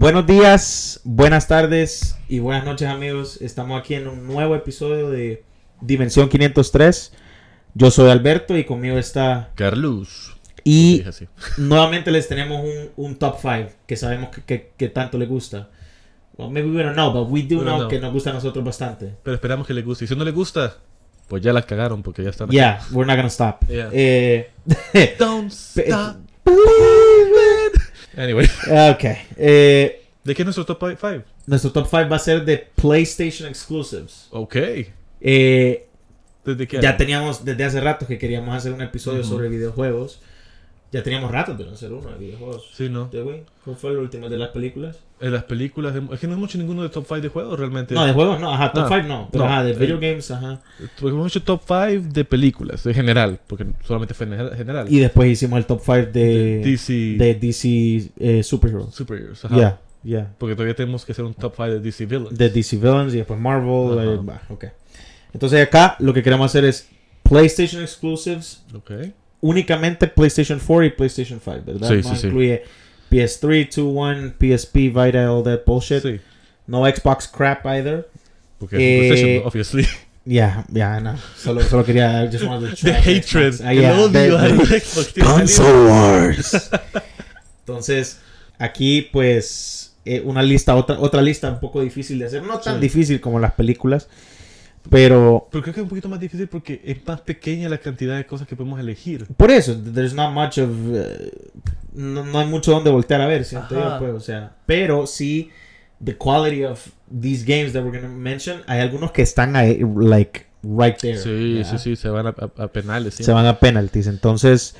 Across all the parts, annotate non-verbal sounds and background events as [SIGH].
Buenos días, buenas tardes y buenas noches amigos. Estamos aquí en un nuevo episodio de Dimensión 503. Yo soy Alberto y conmigo está... Carlos. Y [LAUGHS] nuevamente les tenemos un, un top 5 que sabemos que, que- que tanto les gusta. Well, maybe we don't know, but we do We know know. que nos gusta a nosotros bastante. Pero esperamos que le guste. Y si no le gusta, pues ya la cagaron porque ya están aquí. Yeah, we're not gonna stop. Yeah. Eh, [LAUGHS] Don't stop. believe it. Anyway, ok. Eh, ¿de qué es nuestro top 5? nuestro top 5 va a ser de PlayStation Exclusives. Ok. Eh, ¿Desde qué? Ya teníamos desde hace rato que queríamos hacer un episodio sobre videojuegos. Ya teníamos rato de no hacer uno de videojuegos. Sí, ¿no? ¿De güey? ¿Cuál fue el último de las películas? En las películas. de- Es que no hemos hecho ninguno de top 5 de juegos realmente. No, de juegos no, ajá, top Ah, 5 no. Pero no, ajá, de eh, video games, ajá. Porque hemos hecho top 5 de películas, en general. Porque solamente fue en general-. Y después hicimos el top 5 de, De DC. de DC eh, Superheroes. Superheroes. Ajá. Yeah, yeah. Porque todavía tenemos que hacer un top 5 de DC Villains. De DC Villains y después Marvel. Ajá. eh, bah, ok. Entonces acá lo que queremos hacer es PlayStation Exclusives. Ok. Únicamente PlayStation 4 y PlayStation 5, ¿verdad? Sí, no sí, sí. incluye PS3, 2, 1, PSP, Vita, all that bullshit. Sí. No Xbox crap either. Porque Eh, es PlayStation, obviously. Yeah, yeah, no. Solo, solo quería. I just wanted to [LAUGHS] The trash hatred. Xbox. Ah, El yeah, odio the- al the- Xbox. Console Wars. Entonces, aquí, pues, eh, una lista, otra, otra lista un poco difícil de hacer. No tan Sí. difícil como las películas, pero Pero creo que es un poquito más difícil porque es más pequeña la cantidad de cosas que podemos elegir. por eso, there's not much of. eh, no, no hay mucho donde voltear a ver, siento yo, pues, o sea. Pero sí, the quality of these games that we're going to mention, hay algunos que están ahí, like, right there. Sí, ¿ya? sí, sí, se van a, a- a penales. se van a penalties. Entonces,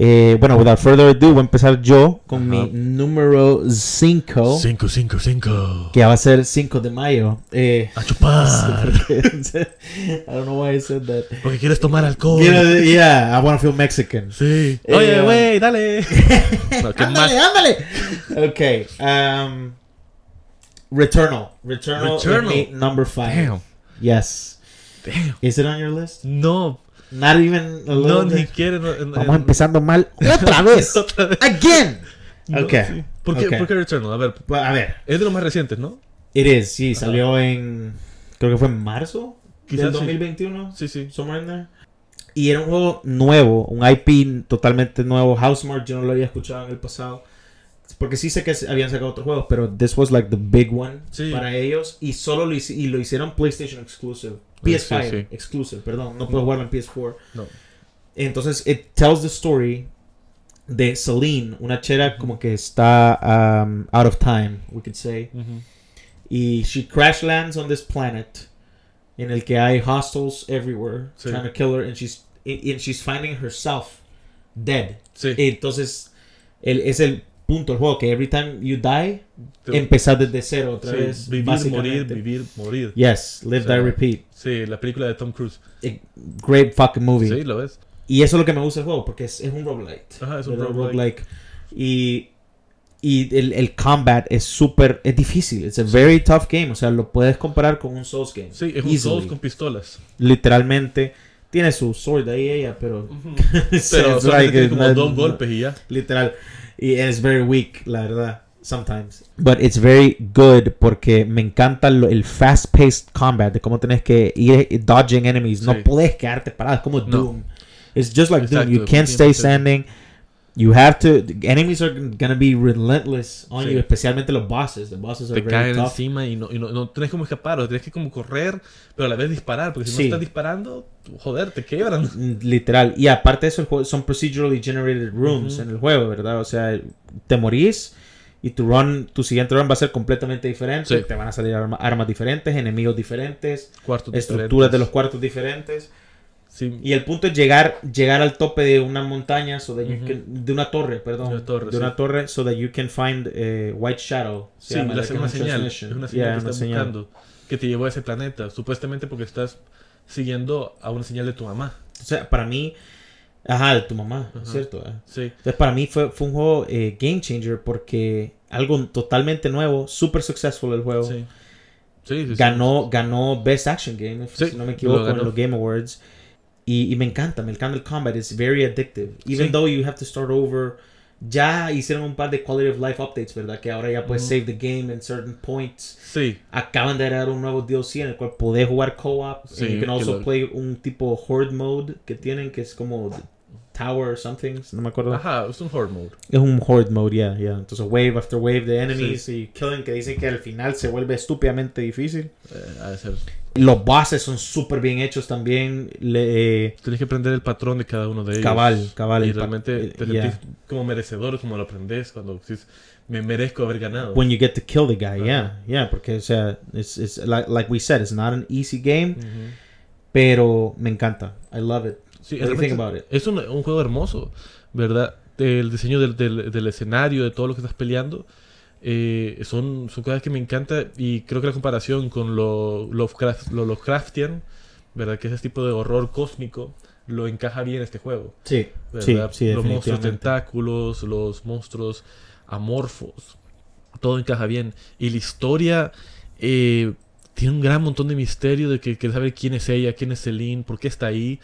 eh, bueno, without further ado, voy a empezar yo con Ajá. mi número 5, 5, 5, 5. que va a ser 5 de mayo. Eh, A chupar. [LAUGHS] I don't know why I said that. Porque quieres tomar alcohol. Know, yeah, I want to feel Mexican. Sí. Eh, Oye, um, güey, dale. [LAUGHS] No, ándale, ándale. Ok, um, Returnal. Returnal, Returnal. number 5. Damn. Yes. Damn. Is it on your list? No, Not even a no, ni quiere. no, no, Vamos no. empezando mal otra [LAUGHS] vez. Otra vez. Again. No, Ok. sí. ¿Por, qué, Ok. ¿Por qué Returnal? A ver, a ver, es de los más recientes, ¿no? It is, sí, salió en. Creo que fue en marzo Quizás del sí. 2021. Sí, sí. Somewhere in there. Y era un juego nuevo, un IP totalmente nuevo. Housemark, yo no lo había escuchado en el pasado. Porque sí sé que habían sacado otros juegos, pero this was like the big one Sí. para ellos. Y solo lo, y lo hicieron PlayStation exclusive. Sí, PS5 sí. exclusive, perdón. No puedo jugarlo en PS4. No. Entonces, it tells the story de Celine, una chera como que está um, out of time, we could say. Y she crash lands on this planet en el que hay hostiles everywhere Sí. trying to kill her and she's and she's finding herself dead. Sí. Entonces el, es el punto del juego que every time you die empezar desde cero otra sí, vez. Vivir, morir, vivir, morir. Yes, live, O sea, die, repeat. Sí, la película de Tom Cruise. A great fucking movie. Sí, lo ves. Y eso es lo que me gusta del juego porque es, es un roguelite. Ajá, es un roguelike. Y y el, el combat es súper es difícil. It's a very tough game, o sea, lo puedes comparar con un Souls game. Sí, es un Easily. Souls con pistolas. literalmente tiene su sword ahí ella pero [LAUGHS] Pero it's solamente like, tiene como no- dos golpes y ya. literal es very weak la verdad sometimes. But it's very good porque me encanta lo- el fast paced combat de cómo tenés que ir dodging enemies. No puedes quedarte parado es como No. Doom. It's just like Doom. You can't stay 100%. standing you have to enemies are gonna be relentless on Sí. you especialmente los bosses the bosses are Te caen tough encima y no, y no, no tenés como escapar, o tenés que como correr, pero a la vez disparar, porque si Sí. no estás disparando, joder, te quebran. [LAUGHS] Mm, Literal. Y aparte de eso, son procedurally generated rooms Ujú. en el juego, ¿verdad? O sea, te morís y tu run, tu siguiente run va a ser completamente diferente. Sí. Te van a salir arma- armas diferentes, enemigos diferentes, Cuartos estructuras diferentes. de los cuartos diferentes. Sí, Y el punto es llegar, llegar al tope de una montaña, so that you can- de una torre, perdón. De una torre, de una torre, so that you can find eh, White Shadow. se sí llama, la- una señal. Es una señal Yeah, que una estás señal. buscando, que te llevó a ese planeta, supuestamente porque estás siguiendo a una señal de tu mamá. O sea, para mí, ajá, de tu mamá, Ajá. ¿cierto? eh? Sí, Entonces, para mí fue, fue un juego eh, game changer porque algo totalmente nuevo, super successful el juego. sí. Sí, sí, sí. Ganó, ganó Best Action Game, si no me lo equivoco, en los Game Awards. Y, y me encanta, me encanta el combat, it's very addictive. Even Sí. though you have to start over Ya hicieron un par de quality of life updates, ¿verdad? Que ahora ya puedes Ujú. save the game in certain points. Sí, Acaban de agregar un nuevo DLC en el cual podés jugar co-op. Sí, and you can also play un tipo horde mode que tienen que es como tower or something. No me acuerdo. ajá, es un horde mode. Es un horde mode, yeah, yeah. Entonces wave after wave de enemies y killing que dicen que al final se vuelve estúpidamente difícil. Eh, de ser. Los bosses son súper bien hechos también. Le, eh, Tienes que aprender el patrón de cada uno de ellos. cabal, cabal. Y realmente te yeah. sentís como merecedor, como lo aprendes cuando dices, me merezco haber ganado. When you get to kill the guy, Ajá. yeah, yeah, porque o sea, it's, it's like, like we said, it's not an easy game, Ujú. pero me encanta. I love it. Sí, about it? Es un, un juego hermoso, ¿verdad? El diseño del, del- del escenario, de todo lo que estás peleando, eh, son, son cosas que me encantan y creo que la comparación con lo Lovecraft, lo Lovecraftian, ¿verdad? Que es ese tipo de horror cósmico, lo encaja bien este juego, Sí, sí, ¿verdad? sí, los monstruos tentáculos, los monstruos amorfos, todo encaja bien. Y la historia eh, tiene un gran montón de misterio de que quieres saber quién es ella, quién es Celine, por qué está ahí.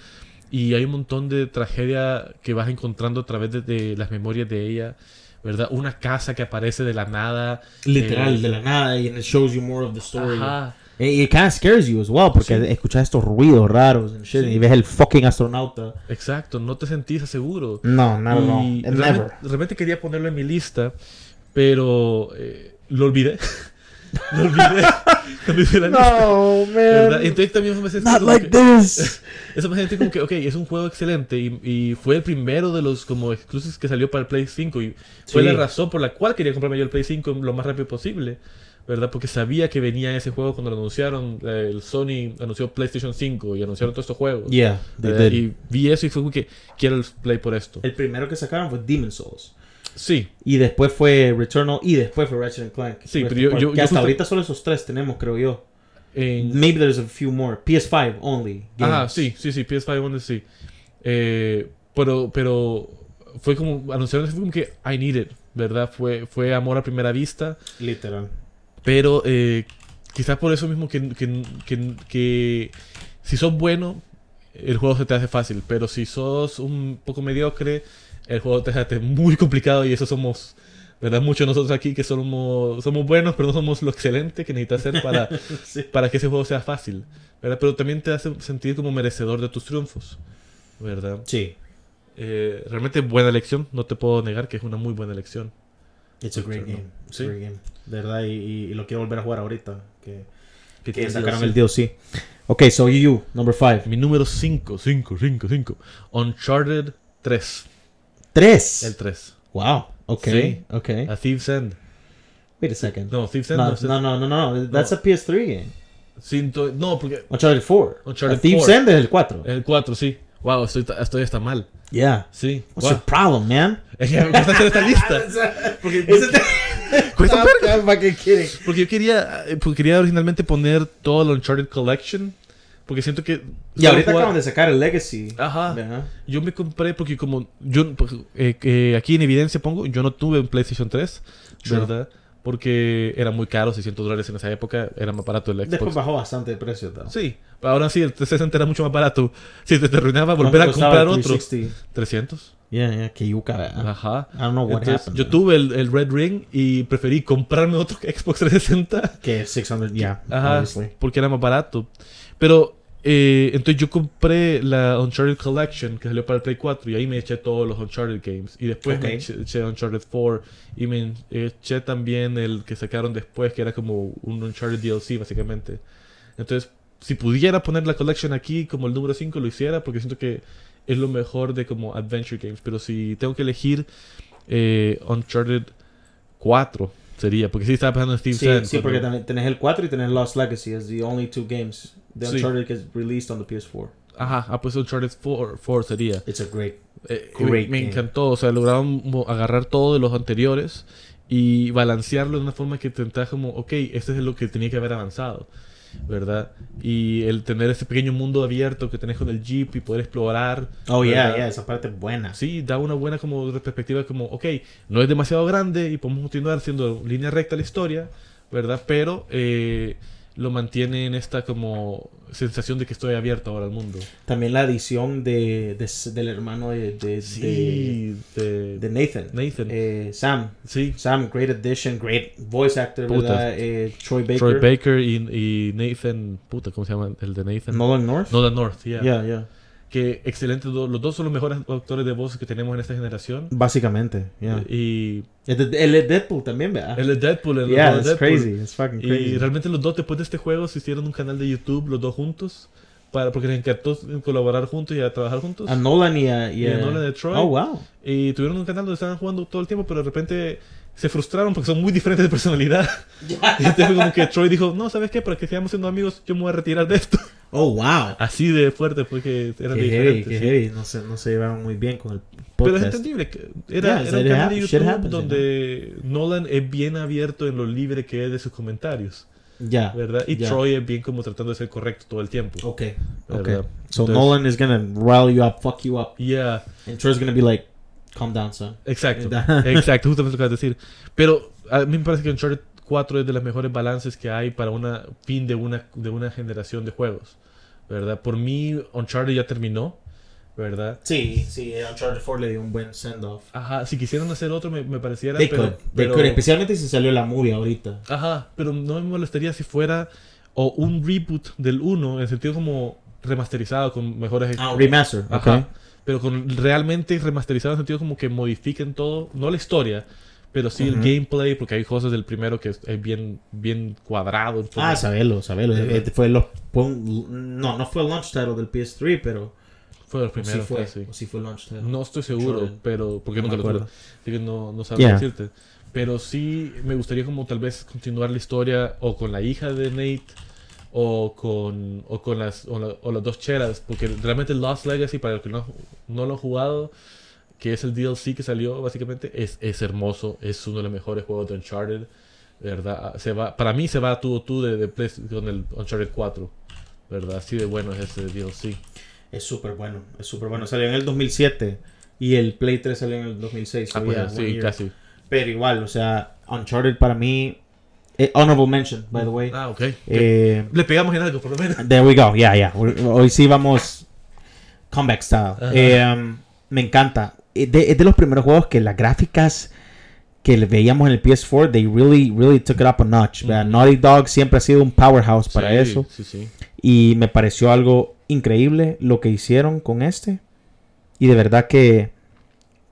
Y hay un montón de tragedia que vas encontrando a través de, de las memorias de ella, ¿verdad? Una casa que aparece de la nada. Literal, eh, de la nada, y it shows you more of the story. Ajá. Y it kind of scares you as well, porque Sí. escuchas estos ruidos raros and shit, Sí. y ves el fucking astronauta. Exacto, no te sentís seguro. No. Y And realmente, realmente quería ponerlo en mi lista, pero eh, lo olvidé. [LAUGHS] lo olvidé. cuando hice la lista. No, ¿verdad? man. Entonces también me sentí Not como like que- this. Eso me sentí como que, ok, es un juego excelente y, y fue el primero de los como exclusives que salió para el Play 5 y fue Sí. la razón por la cual quería comprarme yo el Play 5 lo más rápido posible, ¿verdad? Porque sabía que venía ese juego cuando lo anunciaron, eh, el Sony anunció PlayStation 5 y anunciaron todos estos juegos. Yeah, they ¿verdad? did. Y vi eso y fue como que quiero el Play por esto. El primero que sacaron fue Demon Souls. Sí, Y después fue Returnal y después fue Ratchet Clank. Sí, pero yo- hasta justo- ahorita solo esos tres tenemos, creo yo. Maybe there's a few more. PS5 only. Games. sí, sí, sí, PS5 One sí. Eh, pero, pero fue como, anunciaron, fue como que I need it, ¿verdad? Fue, fue amor a primera vista, Literal. pero eh, quizás por eso mismo que, que, que, que si sos bueno, el juego se te hace fácil, pero si sos un poco mediocre, el juego te hace muy complicado y eso somos... ¿Verdad? Muchos de nosotros aquí que somos, somos buenos, pero no somos lo excelente que necesitas ser para, [LAUGHS] Sí. para que ese juego sea fácil, ¿verdad? Pero también te hace sentir como merecedor de tus triunfos, ¿verdad? Sí. Eh, realmente buena elección, no te puedo negar que es una muy buena elección. It's a great game. It's Sí. a great game. De verdad, y, y- y lo quiero volver a jugar ahorita. Que, Que sacaron DLC. el DLC. Ok, so you, number 5. Mi número 5, 5, 5, 5. Uncharted 3. 3. El 3. Wow. Ok. Sí. Ok. A Thief's End. Wait a second. No, Thief's End No, no, no, no, no, no. That's No. a PS3 game. Cinto- no, porque Uncharted 4. Uncharted A Thief's 4. End es el 4. el 4, sí. Wow, estoy, estoy hasta mal. Yeah. Sí. What's Wow. your problem, man? Es que me hacer esta lista. [LAUGHS] Porque, [LAUGHS] Cuesta [LAUGHS] ¿Para qué quieren? porque yo quería, eh, porque quería originalmente poner todo el Uncharted Collection. Porque siento que. Y ahorita acaban de sacar el Legacy. Ajá. Ajá. Yo me compré porque como yo pues, eh, que aquí en evidencia pongo, yo no tuve un PlayStation 3, True. ¿verdad? Porque era muy caro, 600 dólares en esa época, era más barato el Después Xbox. bajó bastante de precio, though. Sí, ahora sí, el 360 era mucho más barato. [LAUGHS] Si te, te arruinaba volver a ¿Cuánto costaba comprar otro, 360? 300. Yeah, yeah, que yuca, ¿verdad? Ajá. I don't know what Entonces, happened. yo tuve el, el Red Ring y preferí comprarme [LAUGHS] otro Xbox 360 Que 600, yeah, Ajá, obviously. porque era más barato. Pero, eh, entonces yo compré la Uncharted Collection que salió para el Play 4 y ahí me eché todos los Uncharted games. Y después me eché Uncharted 4 y me eché también el que sacaron después, que era como un Uncharted DLC básicamente. Entonces, si pudiera poner la collection aquí como el número 5, lo hiciera porque siento que es lo mejor de como Adventure Games. Pero si tengo que elegir eh, Uncharted 4 sería, porque sí estaba pensando en Steve Sí, Sand sí, porque también tenés el 4 y tenés Lost Legacy as the only two games. The Sí. Uncharted que es released on the PS4. Ajá, ah, pues Uncharted 4, 4 sería. It's a great. Eh, Great me, me encantó, o sea, lograron agarrar todo de los anteriores y balancearlo de una forma que intentaba como, ok, este es lo que tenía que haber avanzado, ¿verdad? Y el tener ese pequeño mundo abierto que tenés con el Jeep y poder explorar. Oh, yeah, ¿verdad? yeah, esa parte es buena. Sí, da una buena como perspectiva como, ok, no es demasiado grande y podemos continuar siendo línea recta la historia, ¿verdad? Pero eh, lo mantiene en esta como sensación de que estoy abierto ahora al mundo. También la edición de, de- del hermano de, de, Sí, de, de, de Nathan. Nathan. Eh, Sam. sí, Sam, great addition, great voice actor. ¿verdad? Eh, Troy Baker. Troy Baker y, y Nathan, puta, ¿cómo se llama el de Nathan? Nolan North. Nolan North, yeah. Yeah, yeah. Que excelentes, do- los dos son los mejores actores de voz que tenemos en esta generación. Básicamente, yeah. Y El el de Deadpool también, ¿verdad? es Deadpool, el yeah, it's Deadpool. crazy. It's fucking Y crazy. realmente los dos después de este juego se hicieron un canal de YouTube, los dos juntos, para, porque les encantó colaborar juntos y a trabajar juntos. A Nolan y a, y Y a a- Nolan de Troy. Oh, wow. Y tuvieron un canal donde estaban jugando todo el tiempo, pero de repente se frustraron porque son muy diferentes de personalidad. [LAUGHS] Y entonces fue como que Troy dijo, no, ¿sabes qué? Para que sigamos siendo amigos, yo me voy a retirar de esto. Oh, wow. Así de fuerte porque eran Qué heavy, diferentes. qué sí. heavy. No se, no se llevaban muy bien con el Pero es podcast. entendible. que Era, Yeah, era un canal de YouTube happens, you donde Nolan es bien abierto en lo libre que es de sus comentarios, Ya. ¿verdad? Y ya. Troy es bien como tratando de ser correcto todo el tiempo. Ok, ok. ¿verdad? So Entonces- Nolan is gonna rile you up, fuck you up. Yeah, And Troy's gonna be like, calm down, son. exacto. [LAUGHS] Exacto, justamente lo que acabas de decir. Pero a mí me parece que Uncharted 4 es de los mejores balances que hay para una fin de una, de una generación de juegos, ¿verdad? Por mí, Uncharted ya terminó, ¿verdad? Sí, sí, Uncharted 4 le dio un buen send-off. Ajá, si quisieran hacer otro me, me pareciera... They pero, could, they pero- could, especialmente si salió la movie ahorita. Ajá, pero no me molestaría si fuera o un reboot del 1 en el sentido como remasterizado con mejores Ah, un remaster, Ajá. ok. Pero con realmente remasterizado en el sentido como que modifiquen todo, no la historia, pero sí el Ujú. gameplay, porque hay cosas del primero que es es bien, bien cuadrado. Ah, sabelo, sabelo. Eh, Fue los, no, no fue el launch title del PS3, pero Fue el o sí primero, fue, casi. o sí fue el launch title. No estoy seguro, Uncharted. pero porque No nunca me lo acuerdo. Así que no, no sabría Yeah. decirte. Pero sí me gustaría como tal vez continuar la historia o con la hija de Nate o con, o con las, o, la- o las dos cheras. Porque realmente Lost Legacy, para los que no, no lo han jugado, que es el DLC que salió básicamente, es, es hermoso. Es uno de los mejores juegos de Uncharted. De verdad, se va, para mí se va tú tú de, de Play- con el Uncharted 4. ¿Verdad? Así de bueno es ese DLC. Es súper bueno, es súper bueno. Salió en el 2007 y el Play 3 salió en el 2006. so Ah, sí, year. casi. Pero igual, o sea, Uncharted para mí, eh, honorable mention, by the way. Ah, ok. Eh, Le pegamos en algo, por lo menos. There we go, yeah, yeah. Hoy sí vamos comeback style. Eh, um, me encanta. Es de, es de los primeros juegos que las gráficas que le veíamos en el PS4, they really, really took it up a notch. Naughty Dog siempre ha sido un powerhouse para Sí, eso. Sí, sí. Y me pareció algo increíble lo que hicieron con este. Y de verdad que,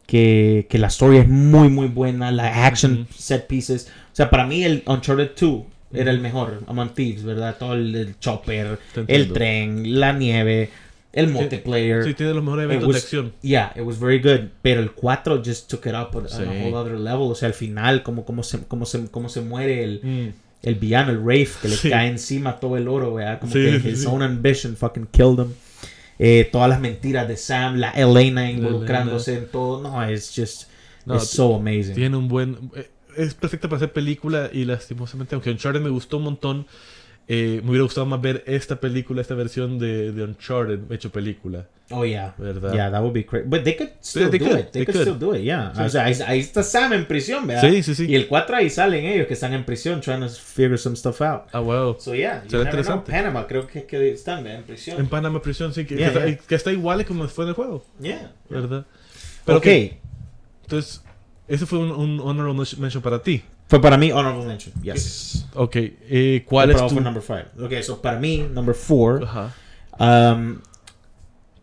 que, que la story es muy, muy buena. La action set pieces. O sea, para mí el Uncharted 2 era el mejor. Among Thieves, ¿verdad? Todo el, el chopper, el tren, la nieve, el multiplayer. Sí, tiene los mejores eventos was- de acción. Yeah, it was very good. Pero el 4 just took it up on, Sí. a whole other level. O sea, al final, como, como, se, como, se, como se muere el, Mm. el villano, el Wraith, que le Sí. cae encima todo el oro, ¿verdad? Como Sí, que his own ambition fucking killed him. Eh, todas las mentiras de Sam, la Elena involucrándose en todo. No, it's just, No, it's so amazing. Tiene un buen. eh, Es perfecta para hacer película y lastimosamente, aunque Uncharted me gustó un montón, eh, me hubiera gustado más ver esta película, esta versión de, de Uncharted hecho película, Oh, yeah. ¿verdad? Yeah, that would be great. But they could still they do could, it. they They, could, could. still do it, yeah. Sí. O sea, ahí, ahí está Sam en prisión, ¿verdad? Sí, sí, sí. Y el 4 ahí salen ellos que están en prisión trying to figure some stuff out. Ah, wow. So, yeah, Será never know. interesante. Panama creo que, que están ¿verdad? en prisión. En Panama Prisión, sí, que, Yeah, que, está- yeah. que está igual como fue en el juego, Yeah. ¿verdad? ok. ok, Entonces, ese fue un, un honorable mention para ti. Fue para mí honorable mention. Yes. Ok, eh, ¿cuál Pero es tu...? number 5. Ok, so para mí, number 4, Ajá. um,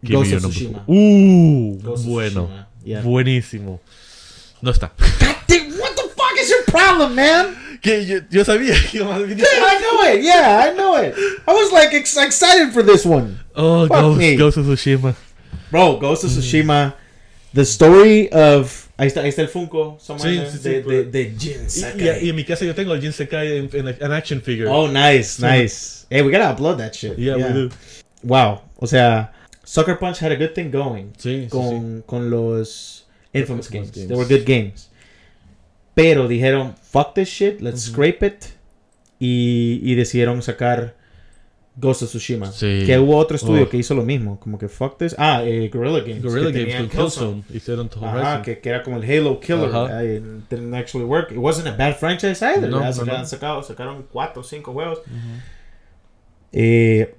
Ghost of Tsushima. four. Uh, Ghost bueno. Tsushima, yeah. Buenísimo. No está. Dude, what the fuck is your problem, man? que yo, yo sabía que iba a venir. Dude, I know it. Yeah, I know it. I was like ex- excited for this one. Oh, Fuck Ghost, me. Ghost of Tsushima. Bro, Ghost of Tsushima. The story of. Ahí está, ahí está el Funko. somewhere Sí, sí, sí, de, de, de Jin Sakai. y- y en mi casa yo tengo el Jin Sekai en, en an action figure. Oh, nice, Sí. nice. Hey, we gotta upload that shit. yeah, we do. Wow. O sea, Sucker Punch had a good thing going. Sí, sí, sí. con, con los Infamous Infamous games. games. They were good games. Pero dijeron, fuck this shit, let's scrape it. Y, y decidieron sacar Ghost of Tsushima. Sí. Que hubo otro estudio Oh. que hizo lo mismo. Como que fuck this. Ah, eh, Guerrilla Games. Gorilla que Games tenían con Killzone hicieron todo Ajá, que, que era como el Halo Killer. It didn't actually work. It wasn't a bad franchise either. No, Sacaron, no. sacado- sacaron cuatro o cinco juegos. Ujú. Eh,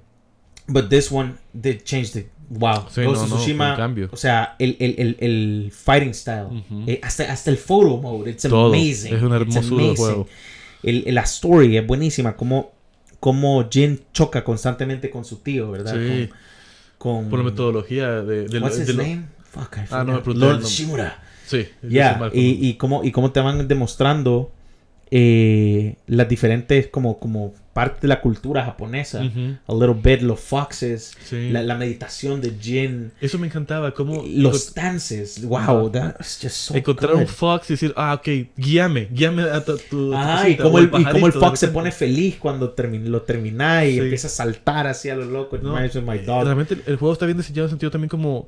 but this one did change the wow. Sí, Ghost no, of Tsushima, un cambio. o sea, el, el, el, el fighting style, Ujú. eh, hasta, hasta el photo mode, it's Todo. amazing. Es una It's hermosura de amazing. juego. El- la story es buenísima, como, como Jin choca constantemente con su tío, ¿verdad? Sí. Con, con Por la metodología de, de, What's de his name? Fuck, I Ah, no me Lord. Shimura. Sí. Ya, y, y, cómo, y cómo te van demostrando eh, las diferentes como, como parte de la cultura japonesa. Ujú. A little bit, los foxes, Sí. la, la meditación de Jin, Eso me encantaba. Cómo los dances. Wow, that's just so encontrar un good. fox y decir, ah, ok, guíame, guíame a tu, tu Ajá, y cosita", como o el, y como el fox se pone feliz cuando termi- lo termina y Sí. empieza a saltar así a lo loco. No, my eh, dog. Realmente el- el juego está bien diseñado en el sentido también como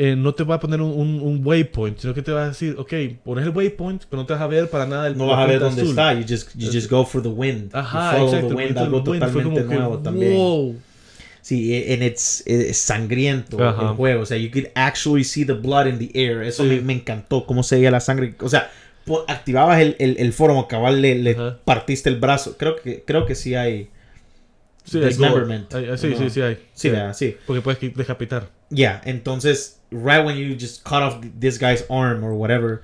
eh, no te va a poner un, un- un waypoint, sino que te va a decir, ok, pones el waypoint, pero no te vas a ver para nada el No vas a ver dónde azul. está. You just, you just go for the wind. Ajá, you follow exacto. the wind, algo wind totalmente que, nuevo también. Wow. Sí, e- and it's, es sangriento Ajá. el juego. O sea, you could actually see the blood in the air. Eso Sí. me, me encantó, cómo se veía la sangre. O sea, activabas el, el, el foro, cabal, le, partiste el brazo. Creo que, creo que sí hay. Sí, hay sí, No. sí, sí hay. Sí, ¿verdad? sí. Porque puedes decapitar. Yeah, entonces, right when you just cut off this guy's arm or whatever,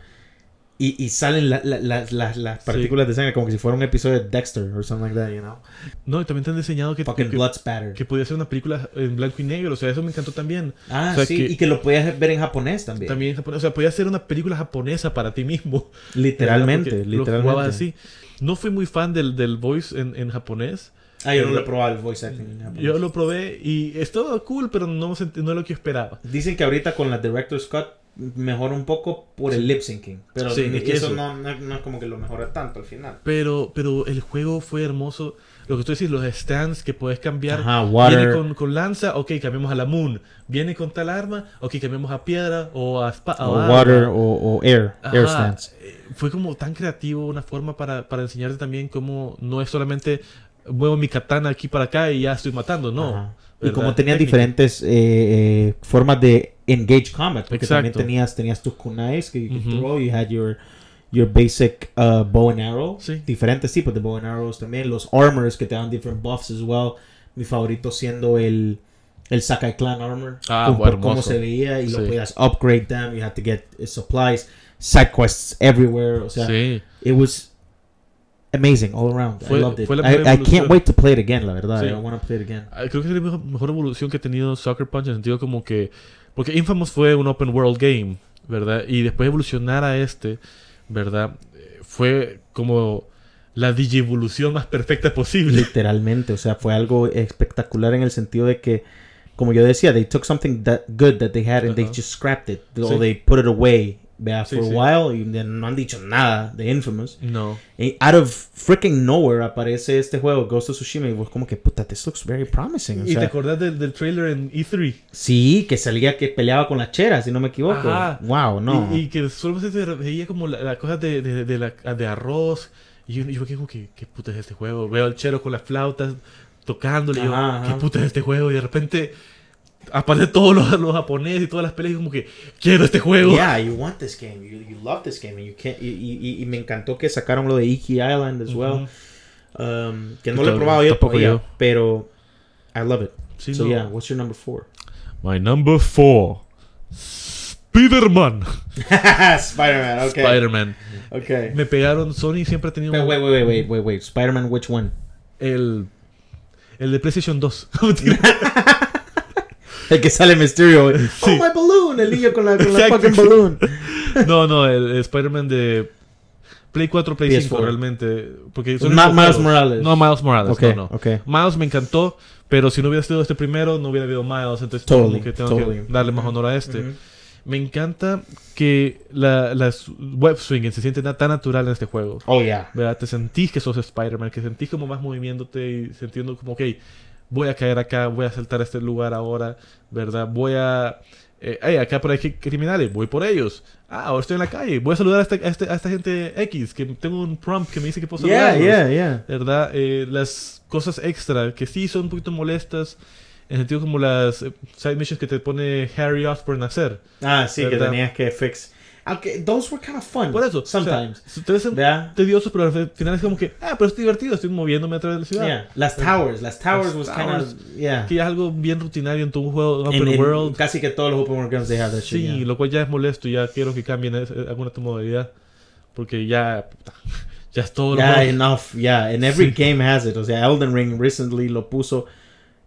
y, y salen la- la- la- la- las partículas de sangre como que si fuera un episodio de Dexter or something like that, you know? No, y también te han diseñado que, Fucking que, blood spatter. que podía ser una película en blanco y negro. O sea, eso me encantó también. ah, o sea, sí, que- y que lo podías ver en japonés también. También en japonés. O sea, podía ser una película japonesa para ti mismo. Literalmente, [LAUGHS] Porque Lo literalmente. jugabas así. No fui muy fan del, del voice en, en japonés. Ah, yo no lo he probado el voice acting en. Yo lo probé y estaba cool, pero no, sentí- no es lo que esperaba. Dicen que ahorita con la Director's Cut mejora un poco por el lip syncing. Pero Sí, es que eso, eso. No, no, no es como que lo mejora tanto al final. Pero, pero el juego fue hermoso. Lo que tú decís, los stands que puedes cambiar. Ajá, water. Viene con, con lanza, ok, cambiamos a la moon. Viene con tal arma, ok, cambiamos a piedra o a. O water o, o air, air stands. Fue como tan creativo, una forma para, para enseñarte también cómo no es solamente muevo mi katana aquí para acá y ya estoy matando, no. Y como tenían Técnica. diferentes eh, eh, formas de engage combat, porque también Exacto. tenías, tenías tus kunais que you could throw, you had your, your basic uh, bow and arrow, Sí. diferentes tipos de bow and arrows también, los armors que te dan different buffs as well, mi favorito siendo el, el Sakai Clan armor, Ah, por cómo se veía y lo podías upgrade them, you had to get supplies, side quests everywhere, o sea, Sí. it was amazing all around, Fue- I loved it, fue la I, I can't wait to play it again, la verdad, Sí. I want to play it again. Ah, Creo que es la mejor, mejor evolución que ha tenido Sucker Punch en el sentido como que... Porque Infamous fue un open world game, ¿verdad? Y después evolucionar a este, ¿verdad? Eh, Fue como la digievolución más perfecta posible. Literalmente, o sea, fue algo espectacular en el sentido de que, como yo decía, they took something that good that they had and they Ajá. just scrapped it, Sí. or they put it away, vea, Sí, for sí. a while y no han dicho nada de Infamous. No. Y out of freaking nowhere aparece este juego, Ghost of Tsushima, y vos como que, puta, this looks very promising. O ¿Y te sea, acordás del, del trailer en E E3? sí, que salía que peleaba con la chera, si no me equivoco. Ajá. Wow, no. Y, y que solo se veía como la, la cosa de, de, de, la- de arroz. Y yo, yo como que, ¿qué puta es este juego? Veo al chero con las flautas tocándole. y yo, Ajá, ajá. ¿qué puta es este juego? Y de repente aparecen todos los, los japoneses y todas las peleas. Como que, quiero este juego. Yeah, you want this game. You, you love this game. And you can't, y, y- y- me encantó que sacaron lo de Iki Island as well. Um, que no lo he probado yo tampoco todavía, yo. pero I love it. Sí, so no. yeah, what's your number four? My number four. Spider-Man. [LAUGHS] Spider-Man, okay. Spider-Man. okay. Me pegaron. Sony siempre ha tenido Wait, wait, wait, wait, wait, wait. Spider-Man, which one? el, el de PlayStation 2. [LAUGHS] [LAUGHS] El que sale Mysterio. [LAUGHS] Oh, my balloon. El niño con la, con la fucking balloon. [LAUGHS] no, no, el, el Spider-Man de Play 4, Play 5 PS4. realmente. Porque son Ma- Miles. Morales. No, Miles Morales. Okay, no, no. okay. Miles me encantó, pero si no hubiera sido este primero, no hubiera habido Miles. Entonces Totally, que tengo totally. que darle más honor a este. Ujú. Me encanta que la, las web swinging se siente tan natural en este juego. Oh, yeah. ¿verdad? Te sentís que sos Spider-Man, que sentís como más moviéndote y sintiendo como, ok, voy a caer acá, voy a saltar a este lugar ahora, ¿verdad? Voy a... Eh, "Hey, acá por ahí hay criminales, voy por ellos. Ah, ahora estoy en la calle, voy a saludar a, este- a este- a esta gente X, que tengo un prompt que me dice que puedo Yeah, saludarlos. yeah, yeah. ¿verdad? Eh, las cosas extra que sí son un poquito molestas, en sentido como las eh, side missions que te pone Harry Osborn a hacer. Ah, sí, que tenías que fix. Aunque those were kind of fun. Por eso. Sometimes. O sea, te tediosos, pero al final es como que, ah, pero es divertido, estoy moviéndome a través de la ciudad. Yeah. Las towers. Las towers Las was kind of. Yeah. Que ya es algo bien rutinario en tu juego Open En- en World. Casi que todos los open world games they have that shit. Sí, yeah. lo cual ya es molesto. Ya quiero que cambien alguna tu modalidad. Porque ya. ya es todo. lo Yeah, juego. enough. Yeah, and every Sí. game has it. O sea, Elden Ring recently lo puso.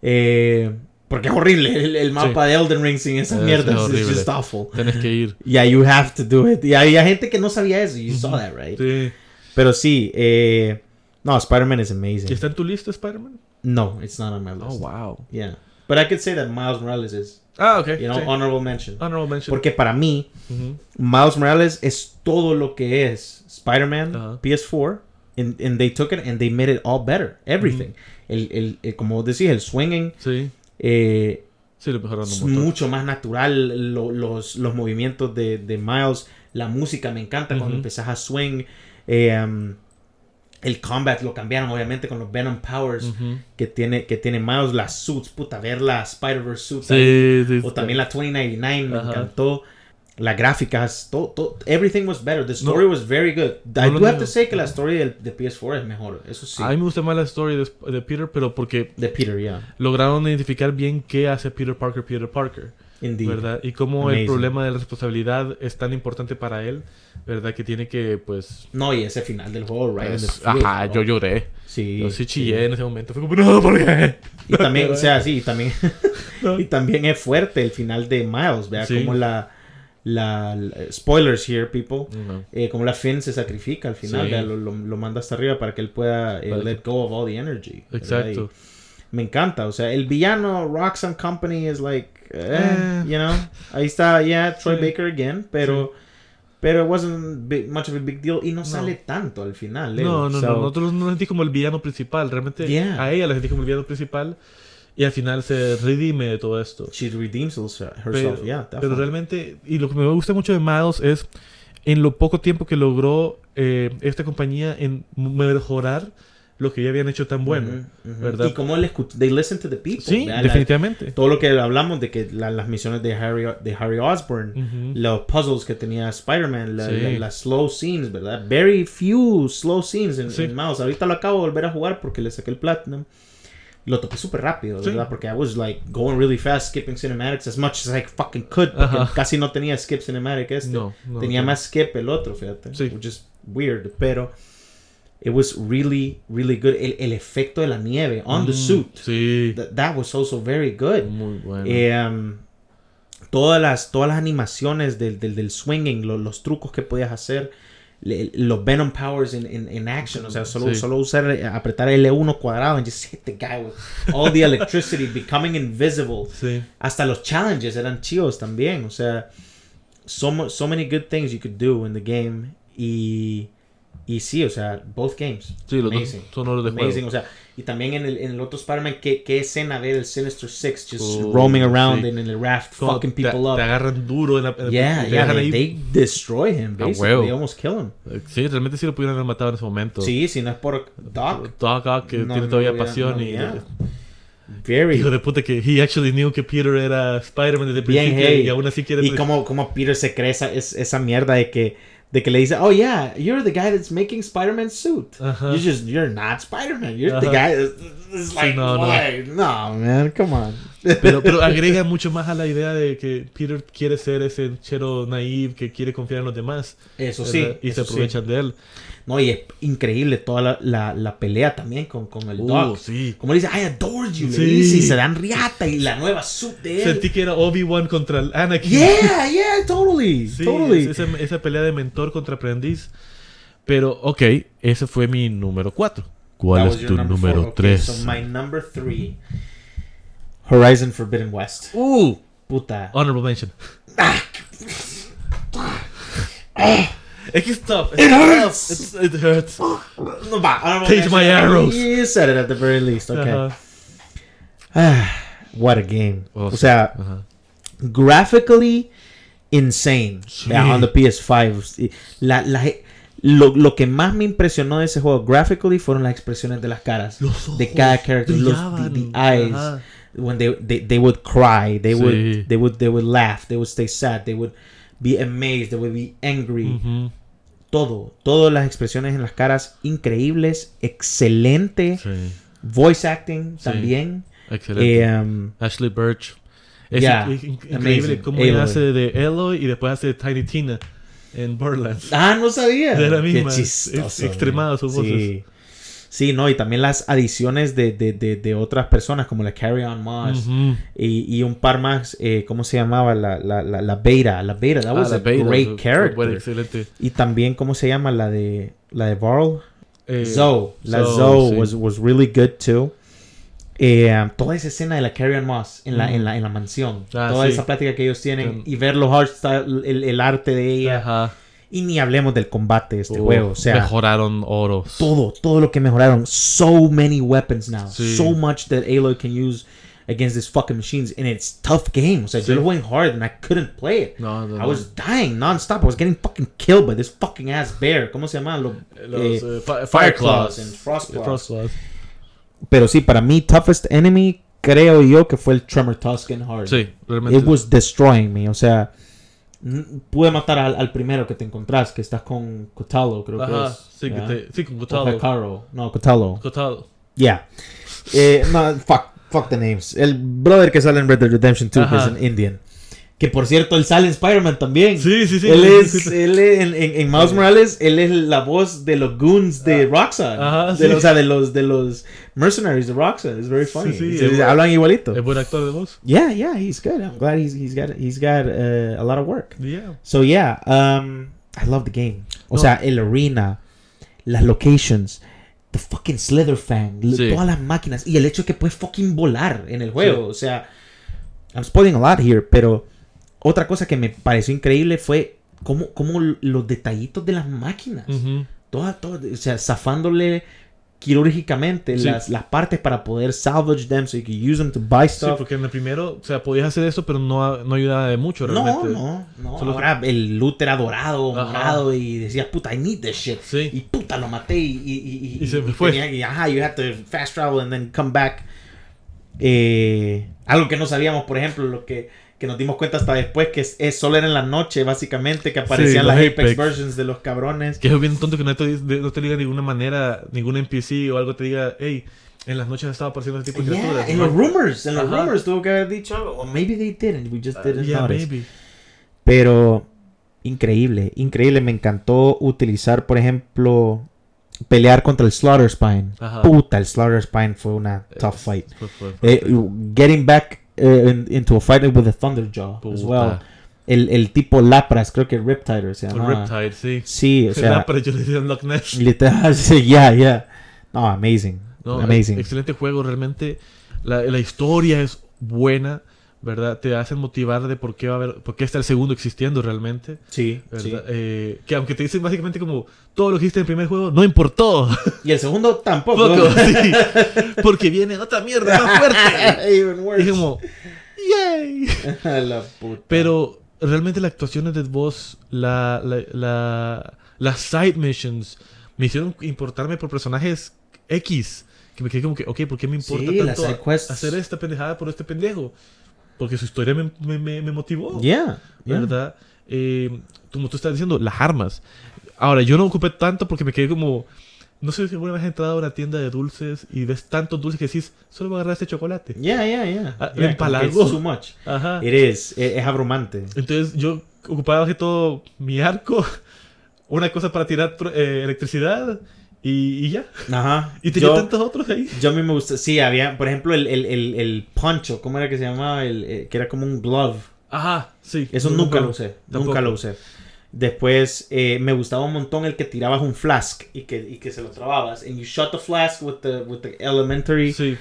Eh, porque es horrible el, el mapa de Elden Ring sin esa Es mierda. It's horrible. just awful. Tenés que ir. Yeah, you have to do it. Y había gente que no sabía eso. You saw that, right? Sí. Pero sí, eh, no, Spider-Man is amazing. ¿Y ¿Está en tu lista Spider-Man? No, it's not on my list. Oh, wow. Yeah. But I could say that Miles Morales is, Ah, ok. you know, sí. honorable mention. Honorable mention. Porque para mí. Miles Morales es todo lo que es Spider-Man, Ajá. PS4, and, and they took it and they made it all better. Everything. el, el, el- como decís, el swinging Sí. Eh, Sí, lo mejoraron es un montón. mucho más natural. lo- los, los movimientos de, de Miles, la música me encanta cuando empezás a swing. eh, um, el combat lo cambiaron obviamente con los Venom Powers que tiene que tiene Miles, las suits, puta, ver la Spider-Verse suits ahí, Sí, sí. o también la 2099 me encantó. Las gráficas, todo, todo, everything was better. The story was very good. I No lo do have to say que la story del- de, PS4 es mejor. Eso sí. A mí me gusta más la story de, de Peter, pero porque de Peter, yeah. lograron identificar bien qué hace Peter Parker Peter Parker, Indeed. ¿verdad? Y cómo Amazing. el problema de la responsabilidad es tan importante para él, ¿verdad? Que tiene que, pues... No, y ese final del juego, right? the pues, field, ajá, bro. yo lloré. Sí. Yo sí chillé en ese momento. Fue como, no, ¿por qué? Y también, [LAUGHS] o sea, sí, y también, [LAUGHS] No. y también es fuerte el final de Miles, vea Sí. como la, la, la- spoilers here, people, No. eh, como la Finn se sacrifica al final, Sí. lo, lo, lo manda hasta arriba para que él pueda eh, let go of all the energy. Exacto. Me encanta, o sea, el villano Roxanne Company is like, eh, Eh. you know, ahí está, yeah, Troy Sí. Baker again, pero, pero it wasn't big- much of a big deal y no, sale tanto al final. eh, No, no, so- no. Nosotros no lo sentí como el villano principal. Realmente Yeah. a ella la sentí como el villano principal. Y al final se redime de todo esto. She redeems herself, Pero, yeah, pero realmente, y lo que me gusta mucho de Miles es en lo poco tiempo que logró eh, esta compañía en mejorar lo que ya habían hecho tan bueno. ¿verdad? Y como él escucha, they listen to the people. Sí, la- definitivamente. todo lo que hablamos de que la- las misiones de Harry, de Harry Osborn, los puzzles que tenía Spider-Man, la- Sí. la- las slow scenes, ¿verdad? Very few slow scenes en, Sí. en Mouse. Ahorita lo acabo de volver a jugar porque le saqué el Platinum. Lo toqué súper rápido, Sí. ¿verdad? Porque I was like going really fast, skipping cinematics as much as I fucking could. Porque casi no tenía skip cinematic este. No, no, tenía no. más skip el otro, fíjate. Sí. Which is weird, pero it was really, really good. El, el efecto de la nieve on the Mm, suit. Sí. Th- that was also very good. Muy bueno. Eh, um, todas las todas las animaciones del, del, del swinging, lo- los trucos que podías hacer, le- los Venom powers in, in, in action, o sea, solo, Sí. solo usar eh, apretar L1 cuadrado and just hit the guy with all the electricity becoming invisible. sí. Hasta los challenges eran chidos también, o sea, so, so many good things you could do in the game y y sí, o sea, both games. Sí, los dos Amazing. son horas de Amazing, juego. o sea, y también en el, en el otro Spider-Man, ¿qué, qué escena ver el Sinister Six just Oh, roaming around sí. in, in the raft, Como fucking te, people te up. agarran duro en la, en la- Yeah, te yeah, they, they destroy him, basically. huevo. They almost kill him. Sí, realmente sí lo pudieron haber matado en ese momento. Sí, si no es por Doc. Doc que no- tiene no todavía hubiera- pasión no, y... yeah. Very. Hijo de puta que he actually knew que Peter era Spider-Man desde el principio hey. y aún así quiere... Y como, como Peter se cree esa, es- esa mierda de que, de que le dice, oh yeah, you're the guy that's making Spider-Man's suit. Ajá. You're just, you're not Spider-Man. You're the guy that's, it's like, no, no. why? no, man, come on. Pero, pero [LAUGHS] agrega mucho más a la idea de que Peter quiere ser ese chero naive que quiere confiar en los demás. Eso sí. ¿verdad? Y se eso sí. aprovechan de él. No, y es increíble toda la, la, la pelea también con, con el Uh, Doc. sí. Como le dice, I adored you, le Sí. dice, y se dan riata y la nueva suit de él. Sentí que era Obi-Wan contra el Anakin. Yeah, [LAUGHS] yeah, totally, Sí, totally. esa, esa pelea de mentor contra aprendiz. Pero, ok, ese fue mi número 4. ¿Cuál es tu número four. Okay, 3? so my number three, Horizon Forbidden West. Uh, Puta. honorable mention. es que stop. It hurts. It's, it hurts. No, va, honorable Take my arrows. You said it at the very least. Okay. Ah, what a game. Oh, o sea, Ajá. graphically insane Sí. yeah, on the PS5. La, la, lo, lo que más me impresionó de ese juego graphically fueron las expresiones de las caras Los de ojos cada character, los the, brillaban. the eyes. Ajá. When they, they they would cry, they Sí. would they would they would laugh, they would stay sad, they would be amazed, they would be angry. Ujú. Todo, todas las expresiones en las caras increíbles, excelente. Sí. Voice acting Sí. también. Excelente. Eh, um, Ashley Birch. Es Yeah, in- in- increíble cómo hace de Eloy y después hace de Tiny Tina en Borderlands. ah, no sabía. De la Qué misma. chistoso, extremado man. sus Sí. Sí, no, y también las adiciones de, de, de, de otras personas como la Carry On Moss y, y un par más, eh, ¿cómo se llamaba? La, la, la, la Beta, la Beta, that Ah, was a Beta, great fue- character. excelente. Y también, ¿cómo se llama? La de, la de Varl. Eh, Zoe. La Zoe, Zoe, sí. was, was really good too. Eh, um, toda esa escena de la Carry On Moss en la, Mm. en la, en la mansión. Ah, toda sí. esa plática que ellos tienen Sí. y ver los art style, el, el arte de ella. Ajá. Y ni hablemos del combate de este Uh, juego. O sea, mejoraron oros. todo, todo lo que mejoraron. So many weapons now. Sí. So much that Aloy can use against these fucking machines. And it's tough game. O sea, Sí. yo lo jugué hard and I couldn't play it. No, no, I no. was dying nonstop. I was getting fucking killed by this fucking ass bear. ¿Cómo se llama? Lo- Los, eh, eh, fi- Fire and Frost Claws. Frost Claws. Pero sí, para mí, toughest enemy, creo yo que fue el Tremor Tusk en hard. Sí, realmente. It was destroying me. O sea, pude matar al, al primero que te encontrás, que estás con Kotalo, creo que es. sí, que ¿ya? te, sí, con O Kotalo. Hikaru. No, Kotalo. Kotalo. Yeah. Eh, no, fuck, fuck the names. El brother que sale en Red Dead Redemption 2, que es un Indian. Que por cierto, él sale en Spider-Man también. Sí, sí, sí. Él sí, es, sí. él es- en, en, en Miles Morales, él es la voz de los goons de Roxanne. Ajá, sí. o sea, de los, de los mercenaries de Roxanne. It's very funny. sí, es- hablan igualito. Es buen actor de voz. Yeah, yeah, he's good. I'm glad he's, he's got, he's got uh, a lot of work. Yeah. So yeah, um, I love the game. O No. sea, el arena, las locations, the fucking Slitherfang, l- Sí. todas las máquinas y el hecho de que puedes fucking volar en el juego. O sea, I'm spoiling a lot here, pero otra cosa que me pareció increíble fue cómo, cómo los detallitos de las máquinas. Todas, todas, o sea, zafándole quirúrgicamente Sí. las, las partes para poder salvage them so you can use them to buy Sí, stuff. porque en el primero, o sea, podías hacer eso, pero no, no ayudaba de mucho No, realmente. no, no. Solo- Ahora el loot era dorado, Ajá. morado y decías, puta, I need this shit. Sí. Y puta, lo maté y... Y, y, Y se me fue. tenía- y, ajá, you have to fast travel and then come back. Eh, algo que no sabíamos, por ejemplo, lo que, que nos dimos cuenta hasta después, que es, es solo era en la noche, básicamente, que aparecían las Apex, Apex. versions de los cabrones. Que es bien tonto que no te, no te diga de ninguna manera, ningún NPC o algo te diga, hey, en las noches ha estado apareciendo este tipo de Yeah, criaturas. en ¿no? los rumors, en los rumors tuvo que haber dicho algo. O maybe they didn't, we just Uh, didn't yeah, notice. maybe. Pero increíble, increíble. Me encantó utilizar, por ejemplo, pelear contra el Slaughter Spine. Ajá. Puta, el Slaughter Spine fue una tough Es- fight. Eh, getting back eh, in- into a fight with a Thunderjaw as well. El, el tipo Lapras, creo que Riptide se llama. Riptide, sí. Sí, o [LAUGHS] sea, para yo le decía Loch Ness. literal, [LAUGHS] sí, yeah, yeah. No, amazing. No, amazing. Excelente juego, realmente. La, la historia es buena, ¿verdad? Te hace motivar de por qué va a haber, por qué está el segundo existiendo realmente, Sí, sí. Eh, que aunque te dicen básicamente como todo lo que hiciste en el primer juego, no importó. Y el segundo tampoco. Poco, [LAUGHS] sí. Porque viene otra mierda más fuerte. [LAUGHS] Y es como, ¡yay! [LAUGHS] La puta. Pero realmente las actuaciones de voz, la, la, la- las side missions, me hicieron importarme por personajes X. Que me quedé como que, ok, ¿por qué me importa Sí, tanto hacer esta pendejada por este pendejo? Porque su historia me, me, me- me motivó. Yeah, yeah. ¿Verdad? Eh, como tú estás diciendo, las armas. Ahora, yo no ocupé tanto porque me quedé como... No sé si alguna vez has entrado a una tienda de dulces y ves tantos dulces que decís, solo voy a agarrar este chocolate. Yeah, yeah, yeah. Ah, Yeah, empalago. it's too much. Ajá. It is. Es, es abrumante. Entonces yo ocupaba que todo mi arco, [LAUGHS] una cosa para tirar eh, electricidad y, y ya. Ajá. Y tenía yo, tantos otros ahí. yo a mí me gusta. Sí, había, por ejemplo, el, el, el, el poncho. ¿Cómo era que se llamaba? El, eh, que era como un glove. Ajá, sí. Eso nunca lo usé. Tampoco. Nunca lo usé. Después eh, me gustaba un montón el que tirabas un flask y que, y que se lo trababas. And you shot the flask with the, with the elementary. Sí,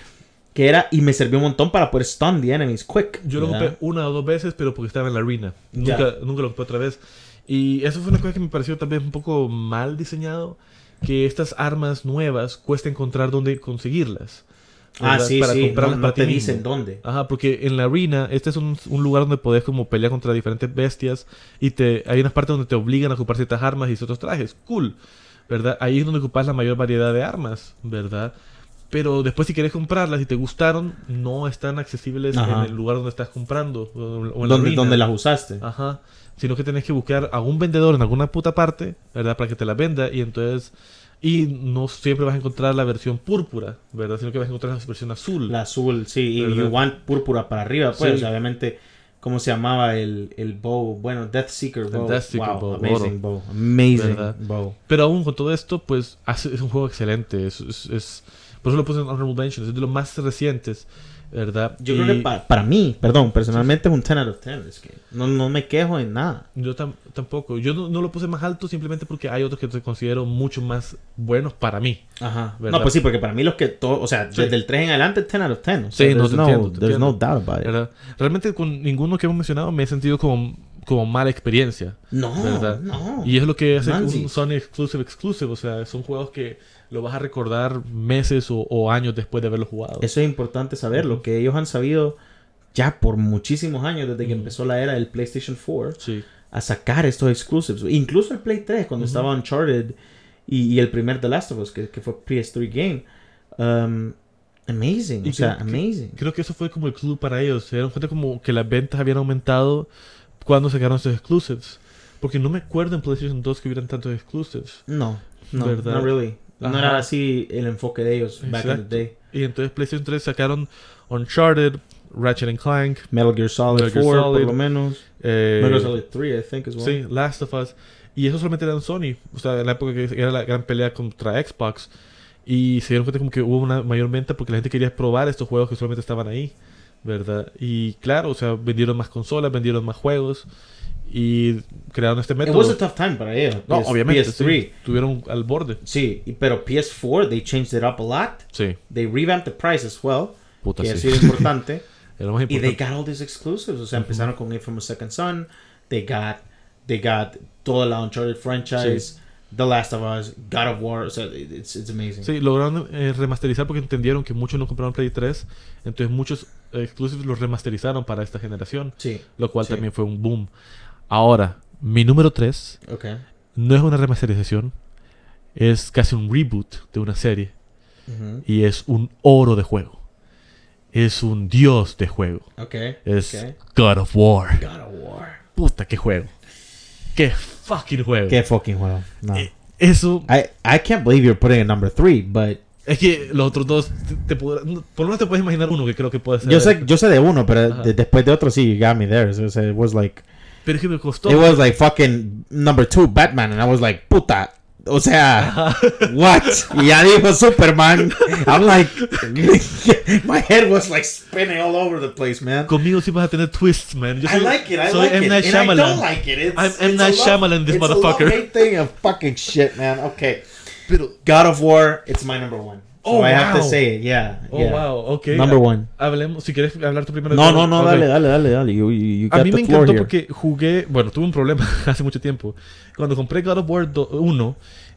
Que era. Y me sirvió un montón para poder stun the enemies quick. yo lo ocupé una o dos veces, pero porque estaba en la arena. Nunca, nunca lo ocupé otra vez. Y eso fue una cosa que me pareció también un poco mal diseñado. Que estas armas nuevas cuesta encontrar dónde conseguirlas. Ah, sí, Para sí. Comprarlas no para te ti dicen mismo. dónde. Ajá, porque en la arena, este es un, un lugar donde podés como pelear contra diferentes bestias y te hay unas partes donde te obligan a ocupar ciertas armas y ciertos trajes. Cool, ¿verdad? Ahí es donde ocupas la mayor variedad de armas, ¿verdad? Pero después si quieres comprarlas y te gustaron, no están accesibles Ajá. en el lugar donde estás comprando. O, en la donde, donde las usaste. Ajá. Sino que tenés que buscar a un vendedor en alguna puta parte, ¿verdad? Para que te la venda y entonces... Y no siempre vas a encontrar la versión púrpura, ¿verdad? Sino que vas a encontrar la versión azul. La azul, sí. Y ¿Verdad? you want púrpura para arriba, pues. Sí. o sea, obviamente, ¿cómo se llamaba el, el bow? Bueno, Death Seeker bow. Death Seeker wow, bow, amazing bow. Amazing ¿Verdad? bow. Pero aún con todo esto, pues es un juego excelente. Es, es- es- por eso lo puse en Honorable Mentions. Es de los más recientes, ¿verdad? Yo Y creo que pa- para mí, perdón, personalmente es un 10 out of 10. Es que no, no me quejo en nada. Yo tam- tampoco. Yo no, no lo puse más alto simplemente porque hay otros que te considero mucho más buenos para mí. Ajá. ¿Verdad? No, pues sí, porque para mí los que todo, o sea, Sí. desde el 3 en adelante, 10 out of 10. O Sí, sea, no, there's te no, entiendo, te there's no entiendo. doubt about it. ¿verdad? Realmente con ninguno que hemos mencionado me he sentido como, como mala experiencia. No, ¿verdad? no. Y es lo que hace Nancy. un Sony Exclusive Exclusive. O sea, son juegos que lo vas a recordar meses o, o años después de haberlo jugado. Eso es importante saberlo, que ellos han sabido ya por muchísimos años, desde que Ujú. empezó la era del PlayStation 4, Sí. a sacar estos exclusives. Incluso el Play 3, cuando Ujú. estaba Uncharted y, y el primer The Last of Us, que, que fue PS3 game. Um, amazing, o sea, creo que- amazing. Creo que eso fue como el club para ellos. Se dieron cuenta como que las ventas habían aumentado cuando sacaron estos exclusives. Porque no me acuerdo en PlayStation 2 que hubieran tantos exclusives. No, no, ¿Verdad? no really. No Ajá. era así el enfoque de ellos back in Exacto. the day. Y entonces PlayStation 3 sacaron Uncharted, Ratchet and Clank, Metal Gear Solid Metal Gear 4, por Solid, lo menos. eh, Metal Gear Solid 3, I think, as well. sí, Last of Us. Y eso solamente era en Sony. O sea, en la época que era la gran pelea contra Xbox. Y se dieron cuenta como que hubo una mayor venta porque la gente quería probar estos juegos que solamente estaban ahí. ¿Verdad? Y claro, o sea, vendieron más consolas, vendieron más juegos. Y crearon este It método. was a tough time para ellos. No, PS- obviamente. PS3. Sí, estuvieron al borde. Sí, pero PS4, they changed it up a lot. Sí. They revamped the price as well. Puta, que ha sí. sido importante. [LAUGHS] Era más y they importante. got all these exclusives. O sea, empezaron con Infamous Second Son. They got, they got toda la Uncharted franchise. The Last of Us. God of War. O sea, it's, it's amazing. Sí, lograron eh, remasterizar porque entendieron que muchos no compraron Play 3. Entonces muchos eh, exclusives los remasterizaron para esta generación. Sí. Lo cual Sí. también fue un boom. Ahora, mi número 3 Ok. no es una remasterización. Es casi un reboot de una serie. Ujú. Y es un oro de juego. Es un dios de juego. Ok. Es ok. God of War. God of War. Puta, qué juego. Qué fucking juego. Qué fucking juego. No. Eh, Eso I, I can't believe you're putting it number three, but Es que los otros dos, te, te por lo menos te puedes imaginar uno que creo que puede ser. yo sé, yo sé de uno, pero de- después de otro sí, you got me there. So it was like, Pero es que me costó. it was like fucking number two Batman, and I was like, puta. O sea, what? Y ya dijo Superman. I'm like, [LAUGHS] my head was like spinning all over the place, man. Conmigo sí vas a tener twists, man. Yo I soy, like it. I soy like M. it. Night And I don't like it. It's, I'm M. it's Night a love- Shyamalan, this it's motherfucker. A thing of fucking shit, man. Okay. God of War, it's my number one. So Oh, I have to wow. say it. Yeah. oh, yeah. wow, ok. Number one. Hablemos, si quieres hablar tú primero. No, no, no, Ok. dale, dale, dale, dale. You, you, you A mí me encantó here. porque jugué, bueno, tuve un problema [LAUGHS] hace mucho tiempo. Cuando compré God of War 1,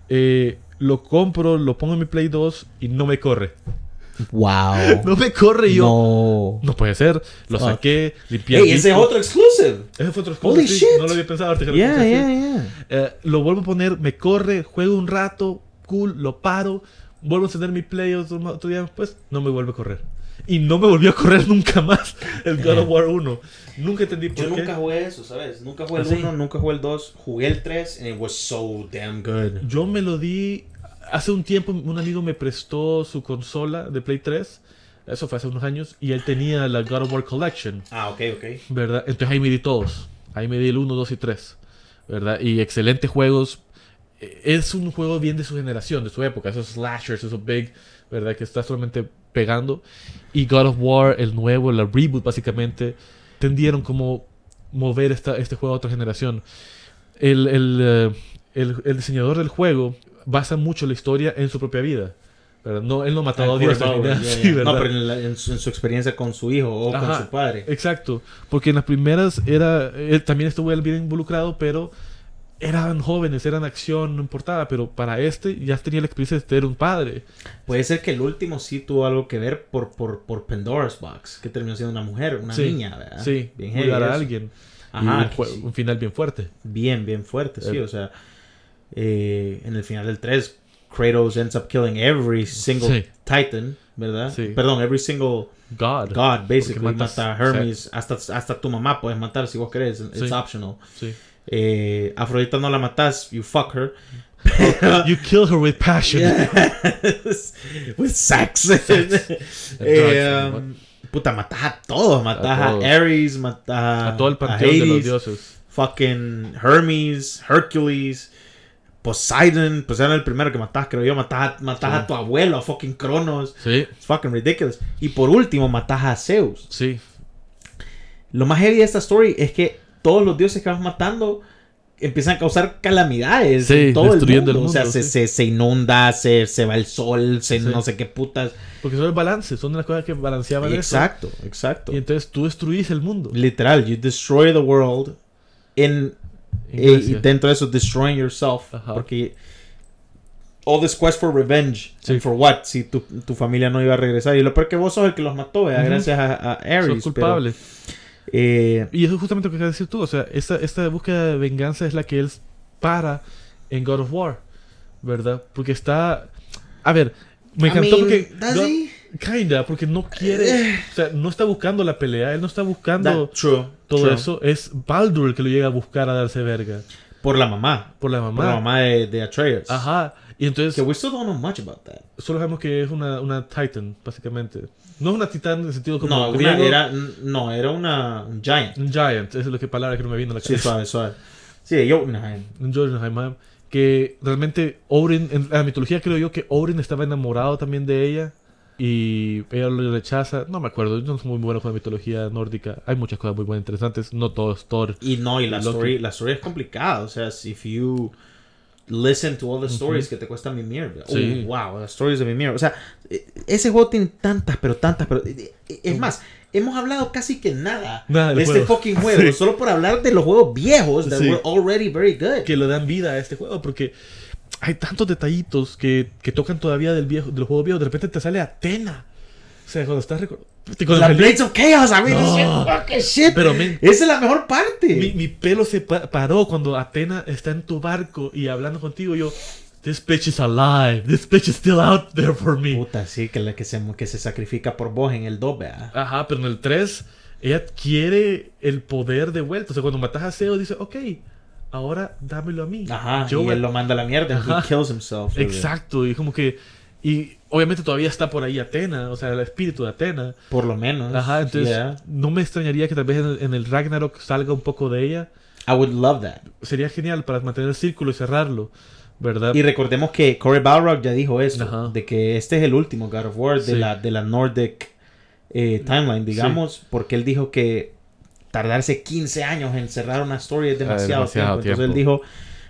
eh, lo compro, lo pongo en mi Play 2 y no me corre. Wow. [LAUGHS] No me corre yo. No, No. puede ser. Lo Fuck. saqué, limpié. Hey, el ese es otro exclusive. Ese fue otro Holy sí, shit. No lo había pensado. ahorita que lo Yeah, yeah, yeah. Eh, lo vuelvo a poner, me corre, juego un rato, cool, lo paro, vuelvo a encender mi play otro, otro día después, no me vuelve a correr. Y no me volvió a correr [LAUGHS] nunca más el God of War 1. Nunca entendí por Yo qué. nunca jugué eso, ¿sabes? Nunca jugué el ¿Ah, sí? 1, nunca jugué el 2. Jugué el 3 and it was so damn good. Yo me lo di. Hace un tiempo, un amigo me prestó su consola de Play 3. Eso fue hace unos años. Y él tenía la God of War Collection. Ah, ok, ok. ¿Verdad? Entonces ahí me di todos. Ahí me di el 1, 2 y 3. ¿Verdad? Y excelentes juegos. Es un juego bien de su generación, de su época. Esos slashers, esos big, ¿verdad? Que está solamente pegando. Y God of War, el nuevo, la reboot básicamente, tendieron como mover esta, este juego a otra generación. El, el, eh, el- el diseñador del juego basa mucho la historia en su propia vida. ¿verdad? No, él no mataba a Dios. No, pero en, la- en su, en su experiencia con su hijo o con su padre. Exacto, porque en las primeras era él también estuvo él bien involucrado, pero eran jóvenes, eran acción, no importaba, pero para este ya tenía la experiencia de ser un padre. Puede ser que el último sí tuvo algo que ver por, por, por Pandora's Box, que terminó siendo una mujer, una Sí, niña, ¿verdad? Sí, bien cuidar a alguien. Ajá, y un, final bien fuerte. Bien, bien fuerte, sí. Eh. O sea, eh, en el final del 3, Kratos ends up killing every single Sí. Titan, ¿verdad? Sí. Perdón, every single God. God, basically. Matas- mata a Hermes, hasta, hasta tu mamá puedes matar si vos querés, it's optional. Sí. Eh, Afrodita no la matas, you fuck her. [LAUGHS] You kill her with passion. With sex. And [LAUGHS] Eh, um, puta, matas a todos. Matas a, todos. Ares, matas a, A todo el a panteón de los dioses. Fucking Hermes, Hercules, Poseidon. Poseidon el primero que matas, creo yo. Matas, a- matas Sí. a tu abuelo, a fucking Cronos. Sí, It's fucking ridiculous. Y por último, matas a Zeus. sí. Lo más heavy de esta story es que todos los dioses que vas matando empiezan a causar calamidades Sí, en todo el mundo. O sea, se, se, se inunda, se, se va el sol, se Sí. no sé qué putas. Porque son el balance, son las cosas que balanceaban eso. Exacto, exacto. Y entonces tú destruís el mundo. Literal, you destroy the world in, En eh, y dentro de eso destroying yourself. Ajá. Porque all this quest for revenge. Sí. and for what? Si tu, tu familia no iba a regresar. Y lo peor que vos sos el que los mató, gracias a, a Ares. Sos pero, culpable. Eh, Y eso es justamente lo que de decir tú. O sea, esta, esta búsqueda de venganza es la que él para en God of War. ¿Verdad? Porque está. A ver, me I encantó mean, porque. God-? Kinda, porque no quiere. O sea, no está buscando la pelea, él no está buscando That- true, todo true. eso. Es Baldur el que lo llega a buscar a darse verga. Por la mamá. Por la Por mamá. la mamá de, de Atreus. Ajá. Y entonces. Que we still don't know much about that. Solo sabemos que es una, una Titan, básicamente. No es una Titán en el sentido como No, una, era, no, era una un giant. Un Giant, esa es lo que palabra que no me vino a la Sí, cabeza. suave, suave. Sí, Jotunheim. un Jotunheim, que realmente Orin, en la mitología creo yo que Orin estaba enamorado también de ella y ella lo rechaza. No me acuerdo, yo no soy muy bueno con la mitología nórdica. Hay muchas cosas muy buenas, interesantes. No todo es Thor. Y no, y la Loki. story, la story es complicada. O sea, si you listen to all the stories que te cuesta Mimir. Sí. Oh, wow, las stories de Mimir. O sea, eh, ese juego tiene tantas, pero tantas, pero... eh, eh, Es más, hemos hablado casi que nada, Nada del de este juego. fucking juego. [LAUGHS] Sí. Solo por hablar de los juegos viejos that Sí. were already very good. Que le dan vida a este juego porque hay tantos detallitos que, que tocan todavía del viejo, de los juegos viejos. De repente te sale Atena. O sea, cuando estás recordando... La Blades of Chaos, I mean, No. fucking shit. Pero, men, Esa es la mejor parte. Mi, mi pelo se pa- paró cuando Atena está en tu barco y hablando contigo. Yo, this bitch is alive. This bitch is still out there for me. Puta, sí, que, la que, se, que se sacrifica por vos en el 2, ¿verdad? Ajá, pero en el 3, ella quiere el poder de vuelta. O sea, cuando matas a Zeus, dice, ok, ahora dámelo a mí. Ajá, Yo y él lo manda a la mierda. Ajá. He kills himself. Exacto, y como que. Y obviamente todavía está por ahí Atena, o sea, el espíritu de Atena. Por lo menos. Ajá, entonces yeah. no me extrañaría que tal vez en el, en el Ragnarok salga un poco de ella. I would love that. Sería genial para mantener el círculo y cerrarlo, ¿verdad? Y recordemos que Corey Balrog ya dijo esto, Ajá. de que este es el último God of War de, Sí. la, de la Nordic eh, timeline, digamos, porque él dijo que tardarse 15 años en cerrar una story es demasiado, Ah, demasiado tiempo. Entonces él tiempo. dijo,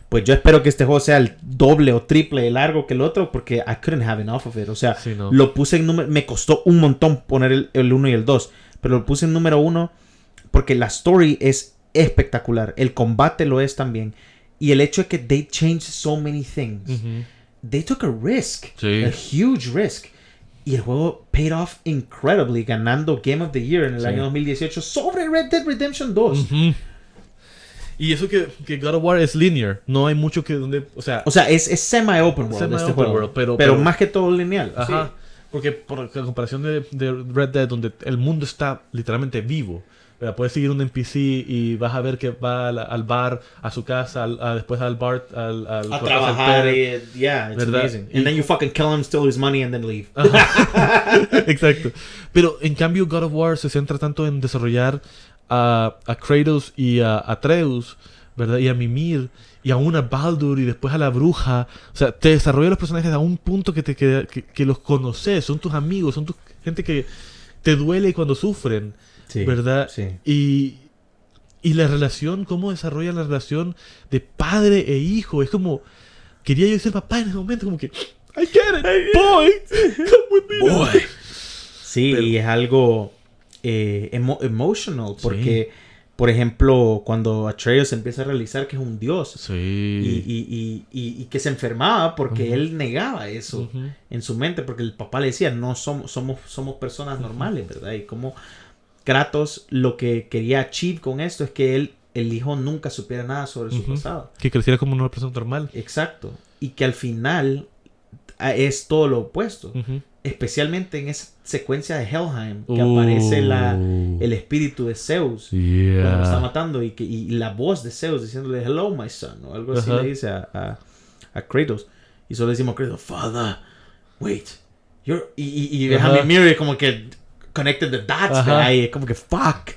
pues yo espero que este juego sea el doble o triple de largo que el otro, porque I couldn't have enough of it. O sea, Sí, no. lo puse en número, me costó un montón poner el, el 1 y el 2, pero lo puse en número 1 porque la story es espectacular, el combate lo es también, y el hecho de que they changed so many things they took a risk, Sí. a huge risk. Y el juego paid off incredibly, ganando Game of the Year en el Sí. año 2018 sobre Red Dead Redemption 2. Ujú. Y eso que, que God of War es linear. No hay mucho que donde. O sea, O sea, es, es semi-open world Semi-open este juego, world, pero- pero, pero- más que todo lineal. ajá. sí. Porque por la comparación de, de Red Dead, donde el mundo está literalmente vivo. ¿verdad? Puedes seguir un NPC y vas a ver que va al, al bar, a su casa, al- a- después al bar, al, al A trabajar, y, yeah, it's ¿Verdad? amazing. Y- And then you fucking kill him, steal his money, and then leave. [LAUGHS] Exacto. Pero en cambio God of War se centra tanto en desarrollar a, a Kratos y a Atreus, ¿verdad? Y a Mimir y aún a Baldur y después a la bruja. O sea, te desarrolla los personajes a un punto que te que, que los conoces, son tus amigos, son tu gente que te duele cuando sufren, Sí, ¿verdad? sí. Y, y la relación, cómo desarrollan la relación de padre e hijo, es como quería yo ser papá en ese momento, como que I get it, boy, come with me. Boy. Sí, Pero- y es algo eh, emo- emotional, porque, por ejemplo, cuando Atreus empieza a realizar que es un dios, Sí. y, y- y- y- y que se enfermaba porque él negaba eso en su mente, porque el papá le decía, no somos, somos, somos personas normales, ¿verdad? Y como Kratos lo que quería achieve con esto es que él, el hijo nunca supiera nada sobre su pasado. Que creciera como una persona normal. Exacto. Y que al final es todo lo opuesto. Especialmente en esa secuencia de Helheim que aparece la, Uh. el espíritu de Zeus. Cuando lo está Yeah. matando y, que, y la voz de Zeus diciéndole hello my son o algo así le dice a, a, a Kratos y solo decimos a Kratos father wait you're y, y, y Ajá. Hamid Miri como que connected the dots Ajá. ahí como que fuck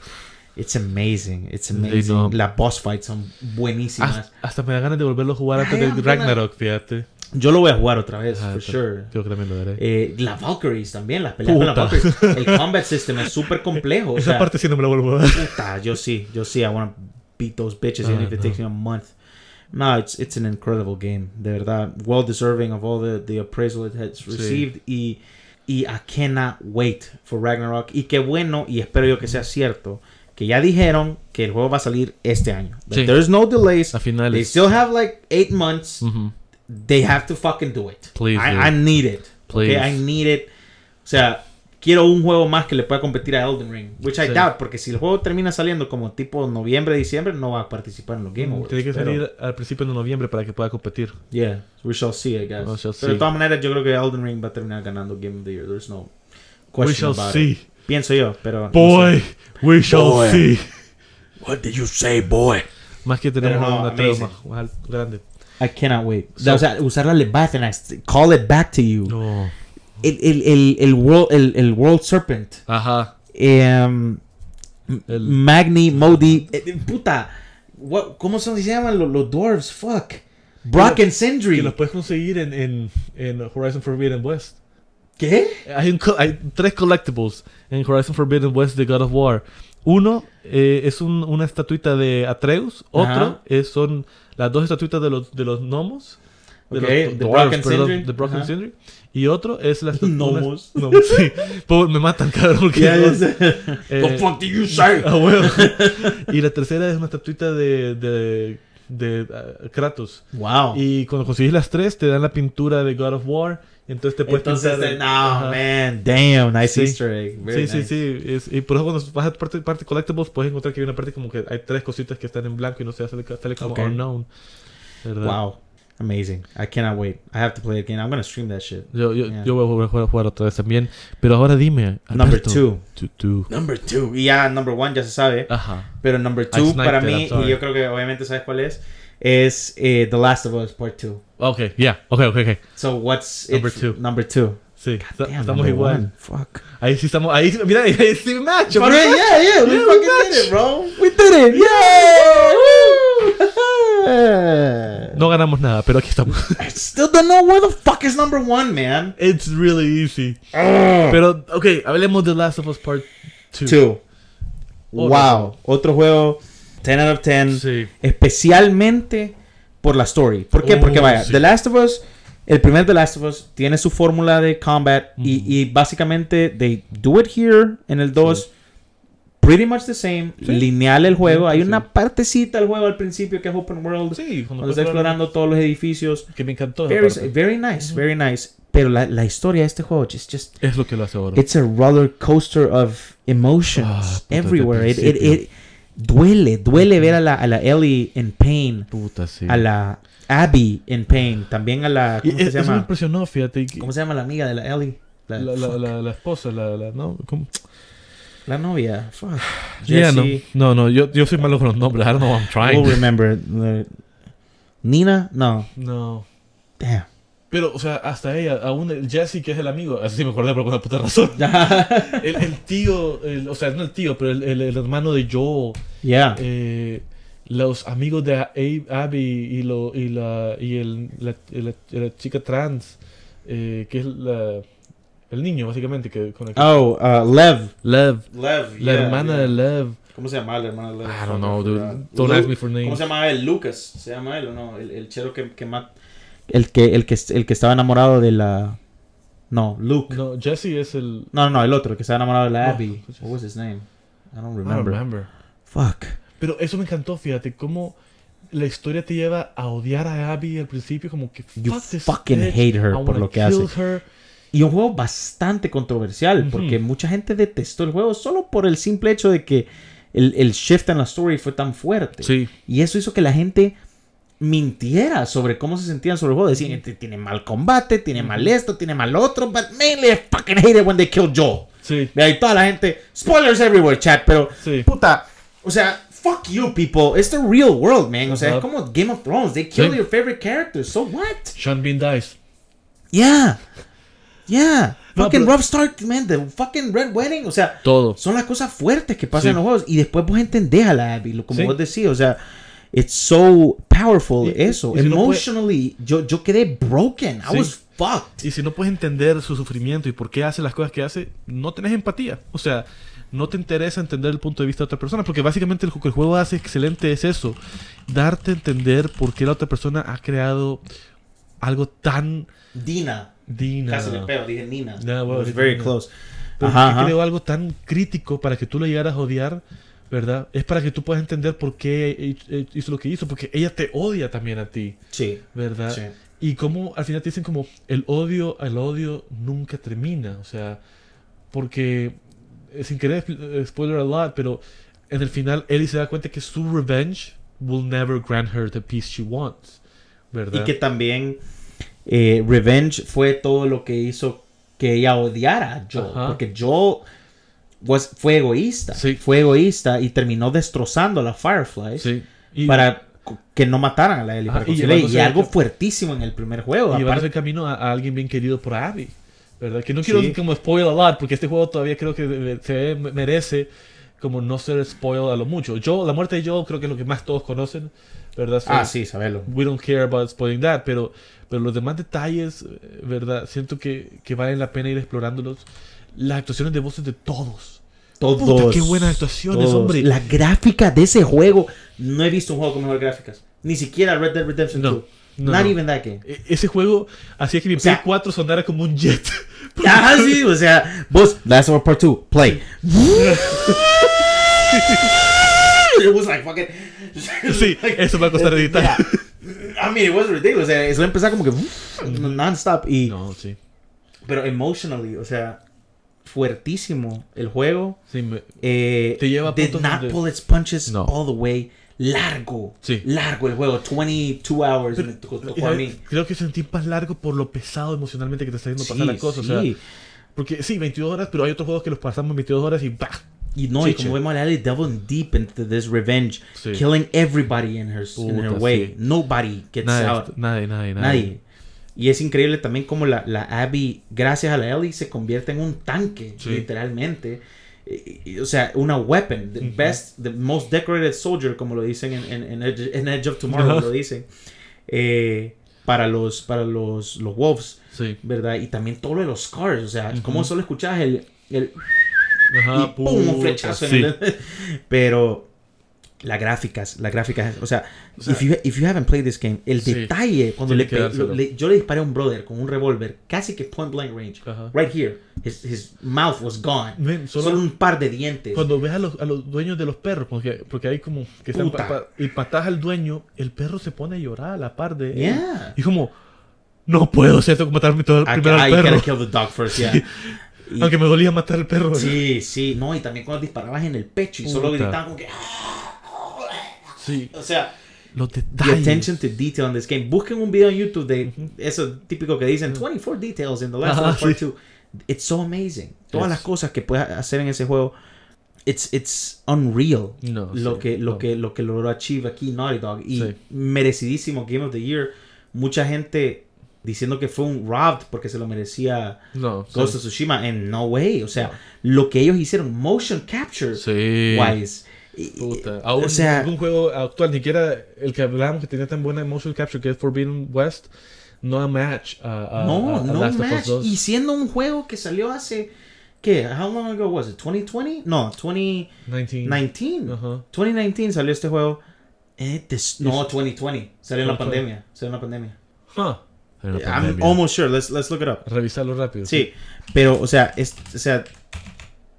it's amazing it's amazing know. las boss fights son buenísimas Hasta, hasta me da ganas de volverlo a jugar antes de Ragnarok, fíjate. yo lo voy a jugar otra vez Ah, for sure que también lo haré. eh, las Valkyries también las peleas con las. Valkyries [LAUGHS] el combat system es súper complejo o Esa sea, parte sí no me la vuelvo a ver. Puta, yo sí, yo sí. I want to beat those bitches even Ah, if it no. takes me a month. No, it's, it's an incredible game. De verdad, well deserving of all the, the appraisal it has received. Y, y I cannot wait for Ragnarok. Y qué bueno, y espero yo que sea cierto, que ya dijeron que el juego va a salir este año. That Sí. There's no delays. A finales. They still have like eight months. Ujú. They have to fucking do it. Please I. I need it. Please. Okay, I need it. O sea, quiero un juego más que le pueda competir a Elden Ring. Which I Sí. doubt, porque si el juego termina saliendo como tipo noviembre, diciembre, no va a participar en los Game Awards. Mm, Tiene que pero- salir al principio de noviembre para que pueda competir. Yeah, we shall see, I guess. We shall pero de see. todas maneras, yo creo que Elden Ring va a terminar ganando Game of the Year. There's no We question shall about see. it. Pienso yo, pero... no Boy, sé. we shall Boy. see. What did you say, boy? Más que tenemos no, una más, al- grande. I cannot wait. So- o sea, usar la Leviathan, call it back to you. No. El, el, el, el, world, el, el World Serpent. Ajá. Em, El- Magni, Modi, eh, eh, puta, what, ¿cómo son, se llaman los, los dwarves? Fuck. Brock and Sindri. Que los puedes conseguir en, en, en Horizon Forbidden West. ¿Qué? Hay, un hay tres collectibles en Horizon Forbidden West de God of War. Uno eh, es un- una estatuita de Atreus. Otro es, son las dos estatuitas de los, de los gnomos. De los de dwarves, perdón, de Brock and Ajá. Sindri. Y otro es la estatua- Gnomos. Gnomos, [LAUGHS] sí. Me matan, [LAUGHS] cabrón. porque Yeah, yeah. eh, The fuck did you say? Ah, bueno. [LAUGHS] y la tercera es una estatuita de, de, de, ah, Kratos. Wow. Y cuando consigues las tres, te dan la pintura de God of War. Entonces te puedes Entonces, pintar. no, Ajá. man, damn, nice Sí. Easter egg. Very Sí, nice. sí, sí. Es- y por eso cuando vas a parte, parte collectibles, puedes encontrar que hay una parte como que hay tres cositas que están en blanco y no se sale, sale como Ok. unknown. ¿Verdad? Wow, amazing. I cannot wait. I have to play it again. I'm gonna stream that shit. Yo, yo, Yeah. yo voy a jugar, jugar otra vez también. Pero ahora dime. Number Alberto, two. tú- tú. Number two. Y ya number one ya se sabe. Ajá. Pero number two para it, mí, y yo creo que obviamente sabes cuál es, es eh, The Last of Us Part 2. Ok, yeah. Ok, ok, ok. So what's Number it- two. Number two. Sí, esta- Damn, estamos number igual. one. Fuck. Ahí sí estamos. Ahí, mira, ahí sí match. But, yeah, yeah, we Yeah, fucking we did it, bro. We did it. Yeah. No ganamos nada, pero aquí estamos. I still don't know where the fuck is number one, man. It's really easy. Ugh. Pero, ok, hablemos de Last of Us Part 2. Two. Otro Wow. Otro juego 10 out of 10. Sí. Especialmente por la story. ¿Por qué? Oh, Porque vaya, sí. The Last of Us, el primer The Last of Us tiene su fórmula de combat y, y básicamente they do it here en el 2. Pretty much the same, Sí. lineal el juego. Hay Sí. una partecita del juego al principio que es open world, Sí, cuando está explorando todos los edificios. Que me encantó. Very, very nice, very nice. Pero la, la historia de este juego just, just Es lo que lo hace ahora. It's a roller coaster of emotions Ah, puta, everywhere. It, it, it- duele, duele ver a la, a la Ellie in pain, Puta, sí. a la Abby in pain, también a la Y ¿cómo es- se me llama? impresionó, fíjate. que- ¿Cómo se llama la amiga de la Ellie? La, La, la, fuck, la, la esposa, la, la, ¿no? ¿Cómo? La novia. Fuck. Yeah, no, no, no, yo, yo soy malo con los nombres. I don't know what I'm trying. We'll remember. The- Nina? No. No. Damn. Pero, o sea, hasta ella, aún el Jesse, que es el amigo, así sí me acordé por una puta razón. [LAUGHS] [LAUGHS] El, el tío, el- o sea, no el tío, pero el, el- hermano de Joel, yeah. eh, los amigos de Abe- Abby y, lo, y, la, y el, la, la- la chica trans, eh, que es la, el niño, básicamente, que con el que- Oh, uh, Lev. Lev, Lev. la hermana de Lev. ¿Cómo se llama la hermana de Lev? I don't know, dude. Don't Lu- ask me for names. ¿Cómo se llama él? Lucas. ¿Se llama él o no? El, el chero que, que mata. El que, el, que, el que estaba enamorado de la. No, Luke. No, No, Jesse es el. no, no, el otro, el que estaba enamorado de la No, Abby. pues, What was his name? I don't I don't remember. remember. Fuck. Pero eso me encantó, fíjate, cómo la historia te lleva a odiar a Abby al principio, como que You fuck this fucking bitch, hate her I por lo que hace. her. Y un juego bastante controversial, porque mucha gente detestó el juego solo por el simple hecho de que el, el shift en la story fue tan fuerte. Sí. Y eso hizo que la gente mintiera sobre cómo se sentían sobre el juego. Decían, tiene mal combate, tiene mal esto, tiene mal otro, but mainly I fucking hate it when they kill Joel. Sí. Ahí toda la gente, spoilers everywhere, chat, pero Sí. puta, o sea, fuck you people, it's the real world, man. O sea, es como Game of Thrones, they kill Sí. your favorite characters, so what? Sean Bean dies. Yeah. Yeah. No, fucking pero- Rob Stark, man, the fucking Red Wedding, o sea, Todo. son las cosas fuertes que pasan Sí. en los juegos y después vos entendés a la Abby, lo- como Sí. vos decís, o sea, it's so powerful Y- eso. y si no puede- Emotionally, yo, yo quedé broken. I was fucked. Y si no puedes entender su sufrimiento y por qué hace las cosas que hace, no tenés empatía. O sea, no te interesa entender el punto de vista de otra persona. Porque básicamente lo que el juego hace excelente es eso. Darte a entender por qué la otra persona ha creado algo tan Dina. digna. Casi le pego, dije Nina. Yeah, well, It was very Nina. close. ¿Por Ajá, ajá. creó algo tan crítico para que tú lo llegaras a odiar? ¿Verdad? Es para que tú puedas entender por qué hizo lo que hizo. Porque ella te odia también a ti. Sí. ¿Verdad? Sí. Y como al final te dicen como el odio, el odio nunca termina. O sea, porque eh, sin querer eh, spoiler a lot, pero en el final Ellie se da cuenta que su revenge will never grant her the peace she wants. ¿Verdad? Y que también eh, Revenge fue todo lo que hizo que ella odiara a. Ajá. Porque Joel was, fue egoísta. Sí. Fue egoísta y terminó destrozando a las Fireflies Sí. Y, para que no mataran a la Ellie. Ajá, y algo fuertísimo en el primer juego. y aparte- el camino a, a alguien bien querido por Abby. ¿Verdad? Que no quiero Sí. como spoil a lot, porque este juego todavía creo que se merece como no ser spoil a lo mucho. Yo, la muerte de Joel creo que es lo que más todos conocen. ¿Verdad? So- Ah, sí, sabelo. we don't care about spoiling that, pero, pero los demás detalles, eh, ¿verdad? Siento que, que valen la pena ir explorándolos. Las actuaciones de voces de todos. Todos. Puta, qué buenas actuaciones, todos. hombre. La gráfica de ese juego. No he visto un juego con mejores gráficas. Ni siquiera Red Dead Redemption No, 2. no, Not no. even that game. E- Ese juego hacía que mi O sea- Play 4 sonara como un jet. [LAUGHS] Ah, sí, o sea, vos, Last of Us Part 2, play. [LAUGHS] it was like fucking. [LAUGHS] Sí, eso me va a costar editar. Yeah. I mean, it was ridiculous. O sea, eso empezaba como que non-stop. Y, No, sí. Pero emotionally, o sea, fuertísimo el juego. Sí, me- Eh, Te lleva a did not donde- pull its punches No. all the way. Largo. Sí. Largo el juego. 22 hours pero- me tocó, a sabes, mí. creo que sentí más largo por lo pesado emocionalmente que te está haciendo pasar la cosa. O sea, sí. porque sí, 22 horas, pero hay otros juegos que los pasamos en 22 horas y ¡bah! Y no, y como vemos a Ellie delving deep into this revenge, Sí. killing everybody in her, in her way. sí. Nobody gets Nadie, out. nadie, nadie, nadie. Nadie. Y es increíble también como la, la Abby, gracias a la Ellie, se convierte en un tanque, literalmente. Y- y- O sea, una weapon. The best, the most decorated soldier, como lo dicen en, en, en Edge, en Edge of Tomorrow, Ajá. lo dicen. Eh, para los, para los, los Wolves, Sí. ¿verdad? Y también todo lo de los scars. O sea, como solo escuchabas el, el Ajá, y pum, un flechazo sí. en el... [LAUGHS] Pero las gráficas, las gráficas, o sea, O sea, if, you, if you haven't played this game, el Sí, detalle cuando le, lo- le- yo le disparé a un brother con un revólver, casi que point blank range, Ajá. right here, his, his mouth was gone, Men, solo, solo- un par de dientes. Cuando ves a los, a los dueños de los perros, porque, porque hay como que están pa- pa- y patas al dueño, el perro se pone a llorar a la par de él. Yeah. Y como, no puedo hacer esto, matarme todo el primero I al gotta perro. kill the dog first, [LAUGHS] yeah. Y- Aunque me dolía matar al perro. sí, sí, no, y también cuando disparabas en el pecho y solo gritaban como que, Sí. o sea, Los the detalles. attention to detail in this game. Busquen un video en YouTube de eso típico que dicen 24 details in the last Ajá, Part sí. 2. It's so amazing. Todas Yes. las cosas que puedes hacer en ese juego. It's, it's unreal No, lo, sí, que, lo, no. que, lo que logró Achieve aquí Naughty Dog. Y Sí. merecidísimo Game of the Year. Mucha gente diciendo que fue un robbed porque se lo merecía No. sí. Ghost of Tsushima. En no way. O sea, lo que ellos hicieron, motion capture Sí. wise. Puta. Aún o sea, algún juego actual, ni siquiera el que hablábamos que tenía tan buena motion capture que es Forbidden West, no a match a, a- No, a- a no Last of Us match. 2. Y siendo un juego que salió hace. ¿Qué? How long ago was it? 2020? No, 2019. 19. Ajá. 2019 salió este juego. Eh, this- no, Es- 2020. Salió en la 2020. pandemia. Salió en la pandemia. Huh. Era I'm almost sure. Let's, let's look it up. Revisarlo rápido. Sí, pero, o sea, es, o sea,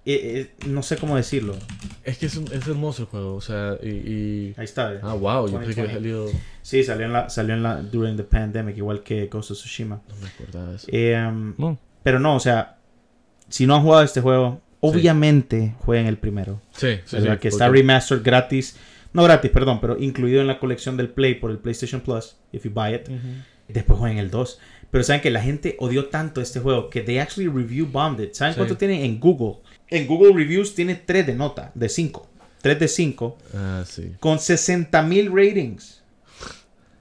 eh, eh, no sé cómo decirlo. Es que es, un- es hermoso el juego, o sea, y... y- Ahí está. Ah, wow, yo pensé que 2020. había salido... Sí, salió en la, salió en la, during the pandemic, igual que Ghost of Tsushima. No me acordaba de eso. Eh, No. pero no, o sea, si no han jugado este juego, obviamente jueguen el primero. Sí, sí, ¿verdad? sí, que está remastered gratis. No gratis, perdón, pero incluido en la colección del Play por el PlayStation Plus, if you buy it. Después jueguen el 2. Pero saben que la gente odió tanto este juego que they actually review bombed it. ¿Saben Sí. cuánto tiene en Google? En Google Reviews tiene 3 de nota, de 5. 3 de 5. Ah, sí. Con 60 mil ratings.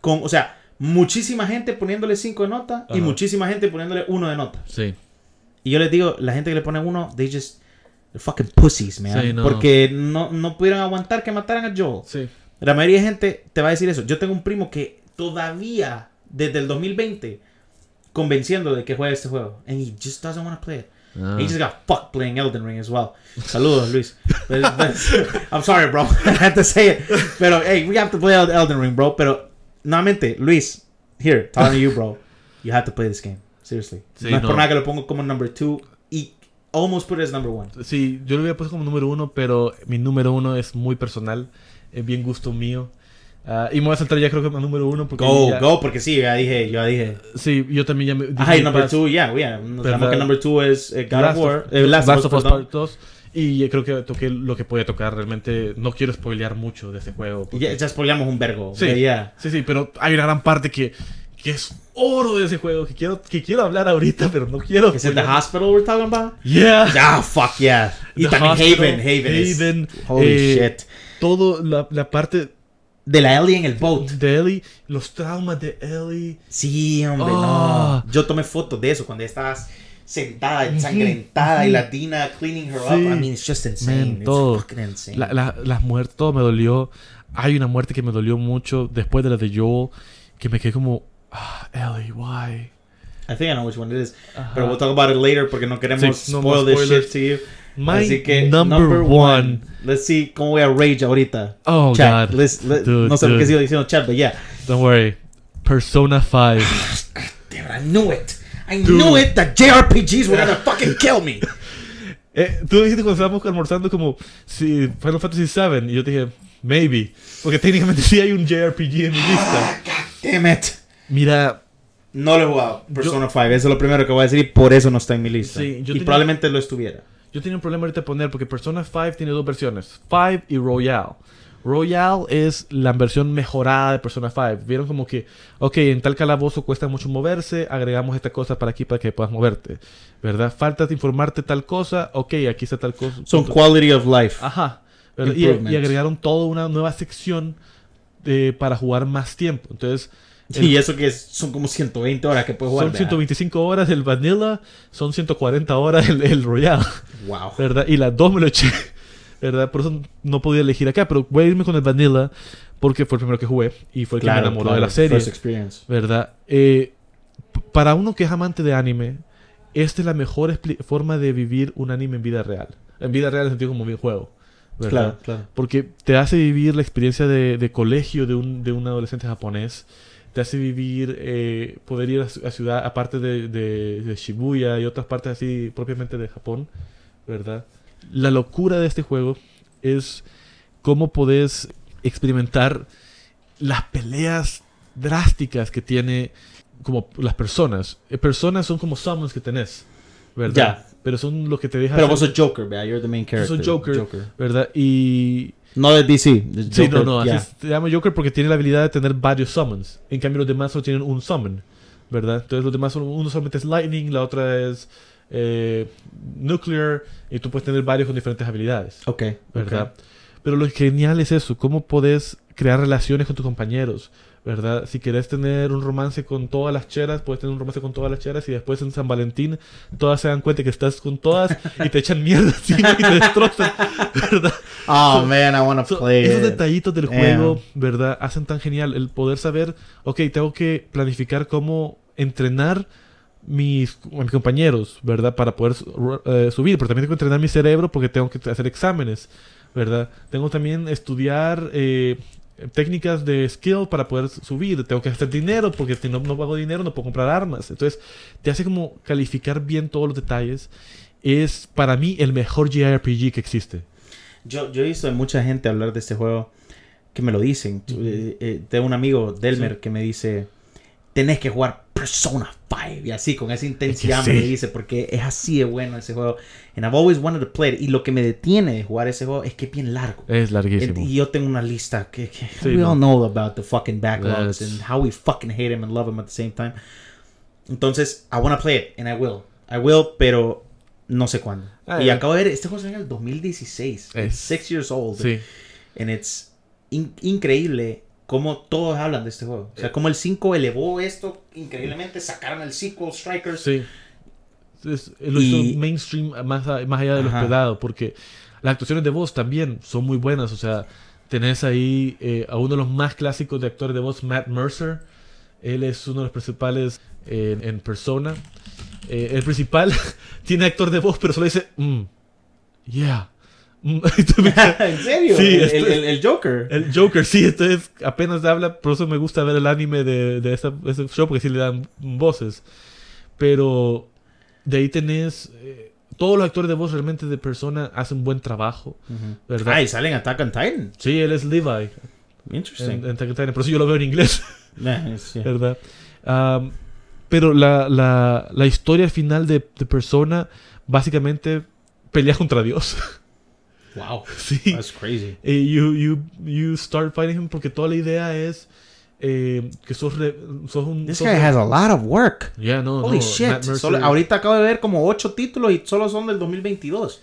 Con, o sea, muchísima gente poniéndole 5 de nota y muchísima gente poniéndole 1 de nota. Sí. Y yo les digo, la gente que le pone 1, they just... They're fucking pussies, man. Sí, no. Porque no, no pudieron aguantar que mataran a Joel. Sí. La mayoría de gente te va a decir eso. Yo tengo un primo que todavía, desde el 2020, convenciendo de que juegue este juego. And he just doesn't want to play it. Ah. He just got fucked playing Elden Ring as well. Saludos, Luis. But- but- [LAUGHS] I'm sorry, bro. [LAUGHS] I had to say it. Pero, hey, we have to play Elden Ring, bro. Pero, nuevamente, Luis, here, talking to you, bro. You have to play this game. Seriously. Sí, no es por nada que lo pongo como number two y almost put it as number one. Sí, yo lo hubiera puesto como número uno, pero mi número uno es muy personal, es bien gusto mío. Ah, y me voy a saltar ya creo que a número uno porque Go, ya- go, porque sí, ya dije, yo ya dije. Sí, yo también ya me... dije Ajá, y number two, yeah, yeah. Nos sabemos que number two es eh, God Last of War. of- eh, Last, Last of Us. Part 2. Y yo creo que toqué lo que podía tocar. Realmente no quiero spoilear mucho de ese juego. porque- Ya, ya spoileamos un vergo. Sí, yeah. sí, sí, pero hay una gran parte que, que es oro de ese juego que quiero, que quiero hablar ahorita, pero no quiero. Is it the hospital we're talking about? Yeah. Ah, fuck yeah. Y The también Hospital, Haven, Haven. es- Haven, Holy eh, shit. Todo la, la parte De la Ellie en el boat. de Ellie, los traumas de Ellie. Sí, hombre, Ah. no. Yo tomé fotos de eso cuando estabas sentada, ensangrentada y la Dina cleaning her Sí. up. I mean, it's just insane. Man, it's todo. fucking insane. La- la- las muertes, todo me dolió. Hay una muerte que me dolió mucho después de la de Joel, que me quedé como, ah, Ellie, why? I think I know which one it is. Ajá. Pero we'll talk about it later porque no queremos Sí, no spoil more this spoilers. shit to you. My Así que, number, one. Let's see cómo voy a rage ahorita. Oh, Chat, God. let's- let- Dude, no sé por qué dude. sigo diciendo chat, pero yeah. Don't worry. Persona 5. Damn I knew it. I Dude. knew it that JRPGs were gonna fucking kill me. [LAUGHS] Eh, tú dijiste cuando estábamos almorzando como si Final Fantasy VII y yo te dije, maybe. Porque técnicamente [LAUGHS] sí hay un JRPG en mi lista. Damn it. Mira, No lo he jugado. Persona 5. Eso es lo primero que voy a decir y por eso no está en mi lista. Sí, yo y tenía- probablemente lo estuviera. Yo tenía un problema ahorita de poner porque Persona 5 tiene dos versiones, 5 y Royale. Royale es la versión mejorada de Persona 5. Vieron como que, ok, en tal calabozo cuesta mucho moverse, agregamos esta cosa para aquí para que puedas moverte. ¿Verdad? Falta de informarte tal cosa, ok, aquí está tal cosa. Son quality of life. Ajá. Y, y agregaron toda una nueva sección eh, para jugar más tiempo. Entonces, el- y eso que es- son como 120 horas que puedes jugar. son ¿verdad? 125 horas el Vanilla, son 140 horas el, el Royale, Wow. ¿verdad? Y las dos me lo eché, ¿verdad? Por eso no podía elegir acá, pero voy a irme con el Vanilla porque fue el primero que jugué y fue el que me enamoró de la serie, First experience. ¿verdad? Eh, para uno que es amante de anime, esta es la mejor forma de vivir un anime en vida real. En vida real en el sentido como videojuego, ¿verdad? Claro, claro. Porque te hace vivir la experiencia de, de colegio de un, de un adolescente japonés. Te hace vivir, eh, poder ir a, a ciudad, aparte de, de- de Shibuya y otras partes así propiamente de Japón, ¿verdad? La locura de este juego es cómo podés experimentar las peleas drásticas que tiene como las personas. Eh, personas son como summons que tenés, ¿verdad? Ya. Pero son los que te dejan... Pero vos sos Joker, ¿verdad? You're the main character. Soy Joker, ¿verdad? Y No de DC. Sí, no, no, así yeah. se llama Joker porque tiene la habilidad de tener varios summons. En cambio, los demás solo tienen un summon, ¿verdad? Entonces, los demás, son, uno solamente es Lightning, la otra es eh, Nuclear, y tú puedes tener varios con diferentes habilidades, Ok. ¿verdad? Pero lo genial es eso, cómo puedes crear relaciones con tus compañeros, ¿verdad? Si quieres tener un romance con todas las cheras, puedes tener un romance con todas las cheras y después en San Valentín todas se dan cuenta que estás con todas y te echan mierda encima y te destrozan, [LAUGHS] ¿verdad? Oh, man, I want to So, play esos it. detallitos del juego, ¿verdad? Hacen tan genial el poder saber, ok, tengo que planificar cómo entrenar mis, a mis compañeros, ¿verdad? Para poder eh, subir, pero también tengo que entrenar mi cerebro porque tengo que hacer exámenes, ¿verdad? Tengo también estudiar eh, técnicas de skill para poder subir, tengo que hacer dinero porque si no, no pago dinero no puedo comprar armas. Entonces, te hace como calificar bien todos los detalles. Es para mí el mejor JRPG que existe. Yo, yo he visto a mucha gente hablar de este juego que me lo dicen. Eh, eh, tengo un amigo, Delmer, Sí. que me dice: Tenés que jugar Persona 5. Y así, con esa intensidad me dice, porque es así de bueno ese juego. And I've always wanted to play it. Y lo que me detiene de jugar ese juego es que es bien largo. Es larguísimo. Y yo tengo una lista que, que Sí, we no. all know about the fucking backlogs Yes. and how we fucking hate him and love him at the same time. Entonces, I want to play it and I will. I will, pero no sé cuándo. Ah, y eh. acabo de ver, este juego salió en el 2016. Es- It's six years old. Sí. And it's in- increíble cómo todos hablan de este juego. O sea, cómo el 5 elevó esto increíblemente, sacaron el sequel, Strikers. Sí. Es- lo Y- hizo mainstream más, a- más allá de lo esperado, porque las actuaciones de voz también son muy buenas. O sea, tenés ahí eh, a uno de los más clásicos de actores de voz, Matt Mercer. Él es uno de los principales en, en persona. Eh, el principal [LAUGHS] tiene actor de voz, pero solo dice, mm, yeah. [LAUGHS] mm". [LAUGHS] ¿En serio? Sí, el, esto el- es- el- Joker. El Joker, sí, entonces apenas habla, por eso me gusta ver el anime de, de ese show, porque sí le dan voces. Pero de ahí tenés... eh, todos los actores de voz realmente de persona hacen buen trabajo, Ujú. ¿verdad? Ah, y salen Attack on Titan. Sí, él es Levi Interesting. en, en Attack on Titan, por eso yo lo veo en inglés, [LAUGHS] Eh, sí. ¿verdad? Am, pero la, la, la historia final de, de persona básicamente pelea contra Dios. Wow. [LAUGHS] sí. That's crazy. Eh, you, you, you start fighting him porque toda la idea es eh, que sos, re- sos un... This sos guy re- has a lot of work. Yeah, no, Holy no, shit. Solo- ahorita acabo de ver como ocho títulos y solo son del 2022.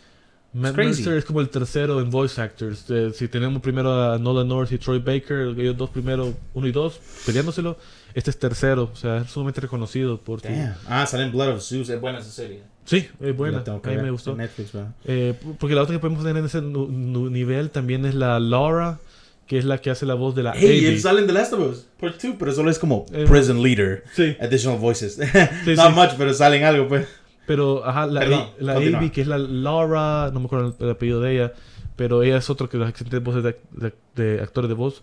Matt. Mercer es como el tercero en voice actors. Eh, si tenemos primero a Nolan North y Troy Baker, ellos dos primero, uno y dos, peleándoselo, este es tercero. O sea, es sumamente reconocido por... Ah, sale en Blood of Zeus. Es buena esa serie. Sí, es buena. A mí me gustó. Netflix. Eh, porque la otra que podemos tener en ese nivel también es la Laura, que es la que hace la voz de la Hey, él sale en The Last of Us. Part 2, pero solo es como Eh, Prison Leader. Sí. Additional voices. [LAUGHS] Sí, Not sí. much, pero salen algo, pues. Pero, ajá, la, Perdón, A- la que es la Laura, no me acuerdo el, el apellido de ella, pero ella es otro que los excelentes voces de, de- de actores de voz.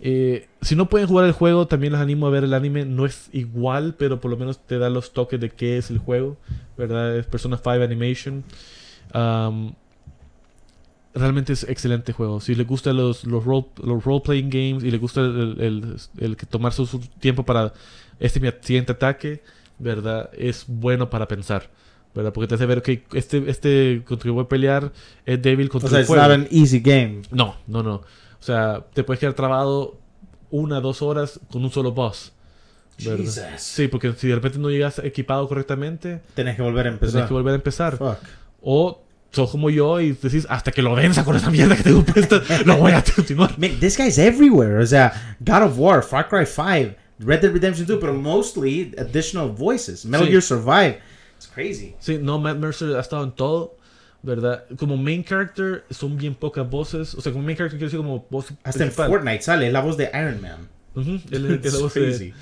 Eh, si no pueden jugar el juego, también los animo a ver el anime. No es igual, pero por lo menos te da los toques de qué es el juego, ¿verdad? Es Persona 5 Animation. Realmente es excelente juego. Si les gustan los, los, role, los role-playing games y les gusta el, el, el que tomarse su tiempo para este mi siguiente ataque, ¿verdad? Es bueno para pensar, ¿verdad? Porque te hace ver, ok, este, este que voy a pelear es débil contra O sea, el it's fuego. not an easy game. No, no, no. O sea, te puedes quedar trabado una, dos horas con un solo boss. Jesus. Sí, porque si de repente no llegas equipado correctamente, Tenés que volver a tienes empezar. que volver a empezar. Fuck. O sos como yo y decís, hasta que lo venza con esa mierda que tengo [LAUGHS] puesta, lo voy a continuar. [LAUGHS] Man, this guy's everywhere. O sea, God of War, Far Cry 5, Red Dead Redemption 2, pero mostly additional voices. Metal Sí. Gear Survive. It's crazy. Sí, no, Matt Mercer ha estado en todo, ¿verdad? Como main character son bien pocas voces. O sea, como main character quiero decir como voz Hasta en. Fortnite sale, es la voz de Iron Man. Él es la [LAUGHS] de- crazy.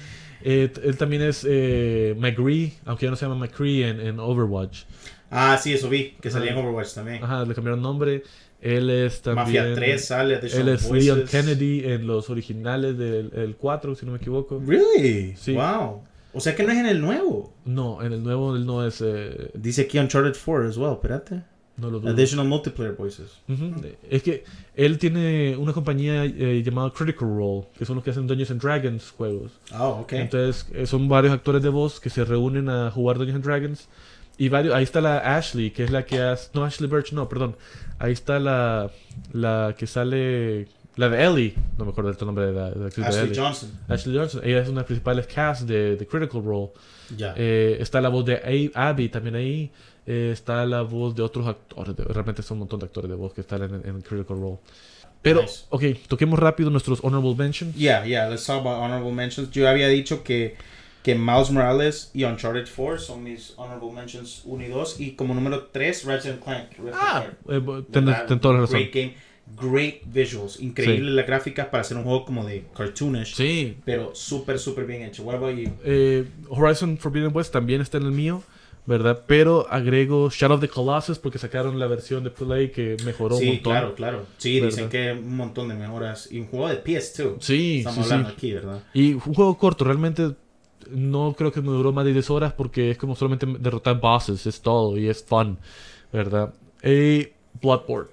eh, él también es eh, McCree, aunque ya no se llama McCree en, en Overwatch. Ah, sí, eso vi, que salía en. Overwatch también. Ajá, le cambiaron nombre. Él es también... Mafia 3 sale, Él es voices. Leon Kennedy en los originales del el 4, si no me equivoco. Really? Sí. Wow. O sea que no es en el nuevo. No, en el nuevo él no es... eh, Dice aquí Uncharted 4 as well, espérate. no lo. Additional multiplayer voices. Ujú, Es que él tiene una compañía eh, llamada Critical Role, que son los que hacen Dungeons and Dragons juegos. Oh, ok. Entonces, eh, son varios actores de voz que se reúnen a jugar Dungeons and Dragons. Y varios, ahí está la Ashley, que es la que hace. No, Ashley Birch, no, perdón. Ahí está la, la que sale. La de Ellie. No me acuerdo el nombre de la, de la actriz de Ashley Ellie. Johnson. Ashley Johnson. Ella es una de las principales cast de, de Critical Role. Ya. Eh, está la voz de Abby también ahí. Eh, está la voz de otros actores. de- realmente son un montón de actores de voz que están en, en Critical Role. Pero, Nice. ok, toquemos rápido nuestros honorable mentions. Yeah, yeah, let's talk about honorable mentions. Yo había dicho que, que Miles Morales y Uncharted 4 son mis honorable mentions 1 y 2. Y como número 3, Ratchet Clank. Ah, eh, bo- ten, toda la razón. Great game, great visuals. Increíble las gráficas para hacer un juego como de cartoonish. Sí, Pero súper, súper bien hecho. What about you? Eh, Horizon Forbidden West también está en el mío, ¿verdad? Pero agrego Shadow of the Colossus porque sacaron la versión de Play que mejoró un Sí, montón. claro, claro. Sí, dicen que un montón de mejoras. Y un juego de PS2. Sí, Estamos sí, hablando sí. aquí, ¿verdad? Y un juego corto, realmente no creo que me duró más de 10 horas porque es como solamente derrotar bosses, es todo y es fun, ¿verdad? Eh, Bloodborne.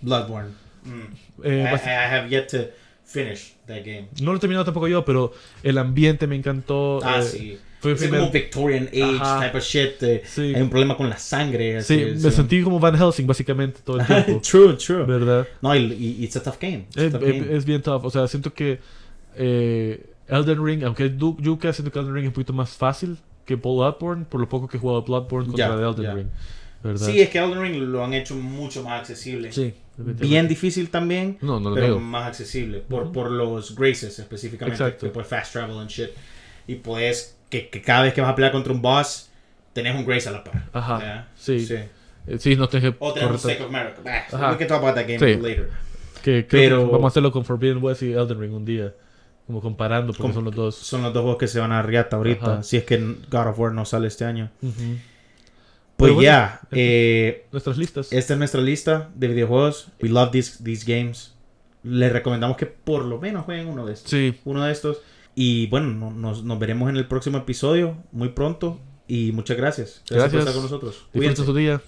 Bloodborne. Mm. Eh, I, I have yet to finish that game. No lo he terminado tampoco yo, pero el ambiente me encantó. Ah, eh, sí. Fue Es primer- como Victorian Age Ajá. type of shit. eh, Sí. Hay un problema con la sangre. así, Sí, me sentí como Van Helsing básicamente todo el tiempo. [LAUGHS] true, true. ¿Verdad? No, y, y it's a tough game. It's a Es, tough es- game. es bien tough. O sea, siento que eh, Elden Ring, aunque Yuka, siento que Elden Ring es un poquito más fácil que Bloodborne, por lo poco que he jugado Bloodborne contra de Elden ya. Ring. ¿Verdad? Sí, es que Elden Ring lo han hecho mucho más accesible. Sí, Bien difícil también, No, no lo pero más accesible. Por, Ujú. por los graces específicamente. Exacto. Puedes fast travel and shit. Y puedes, que, que cada vez que vas a pelear contra un boss, tenés un grace a la par. Ajá, ¿ya? sí. Eh, Sí, no tengo que... O tenés un of America. Bah, Ajá. We can talk about that game Sí. later. Que Pero- que vamos a hacerlo con Forbidden West y Elden Ring un día. Como comparando, porque Com- son los dos. Son los dos juegos que se van a riata ahorita. Ajá. Si es que God of War no sale este año. Pues bueno, ya, eso- eh, Nuestras listas. esta es nuestra lista de videojuegos. We love these, these games. Les recomendamos que por lo menos jueguen uno de estos. Sí, Uno de estos. Y bueno, no- nos, nos veremos en el próximo episodio muy pronto. Y muchas gracias. Gracias, por estar con nosotros. Cuídense. su día.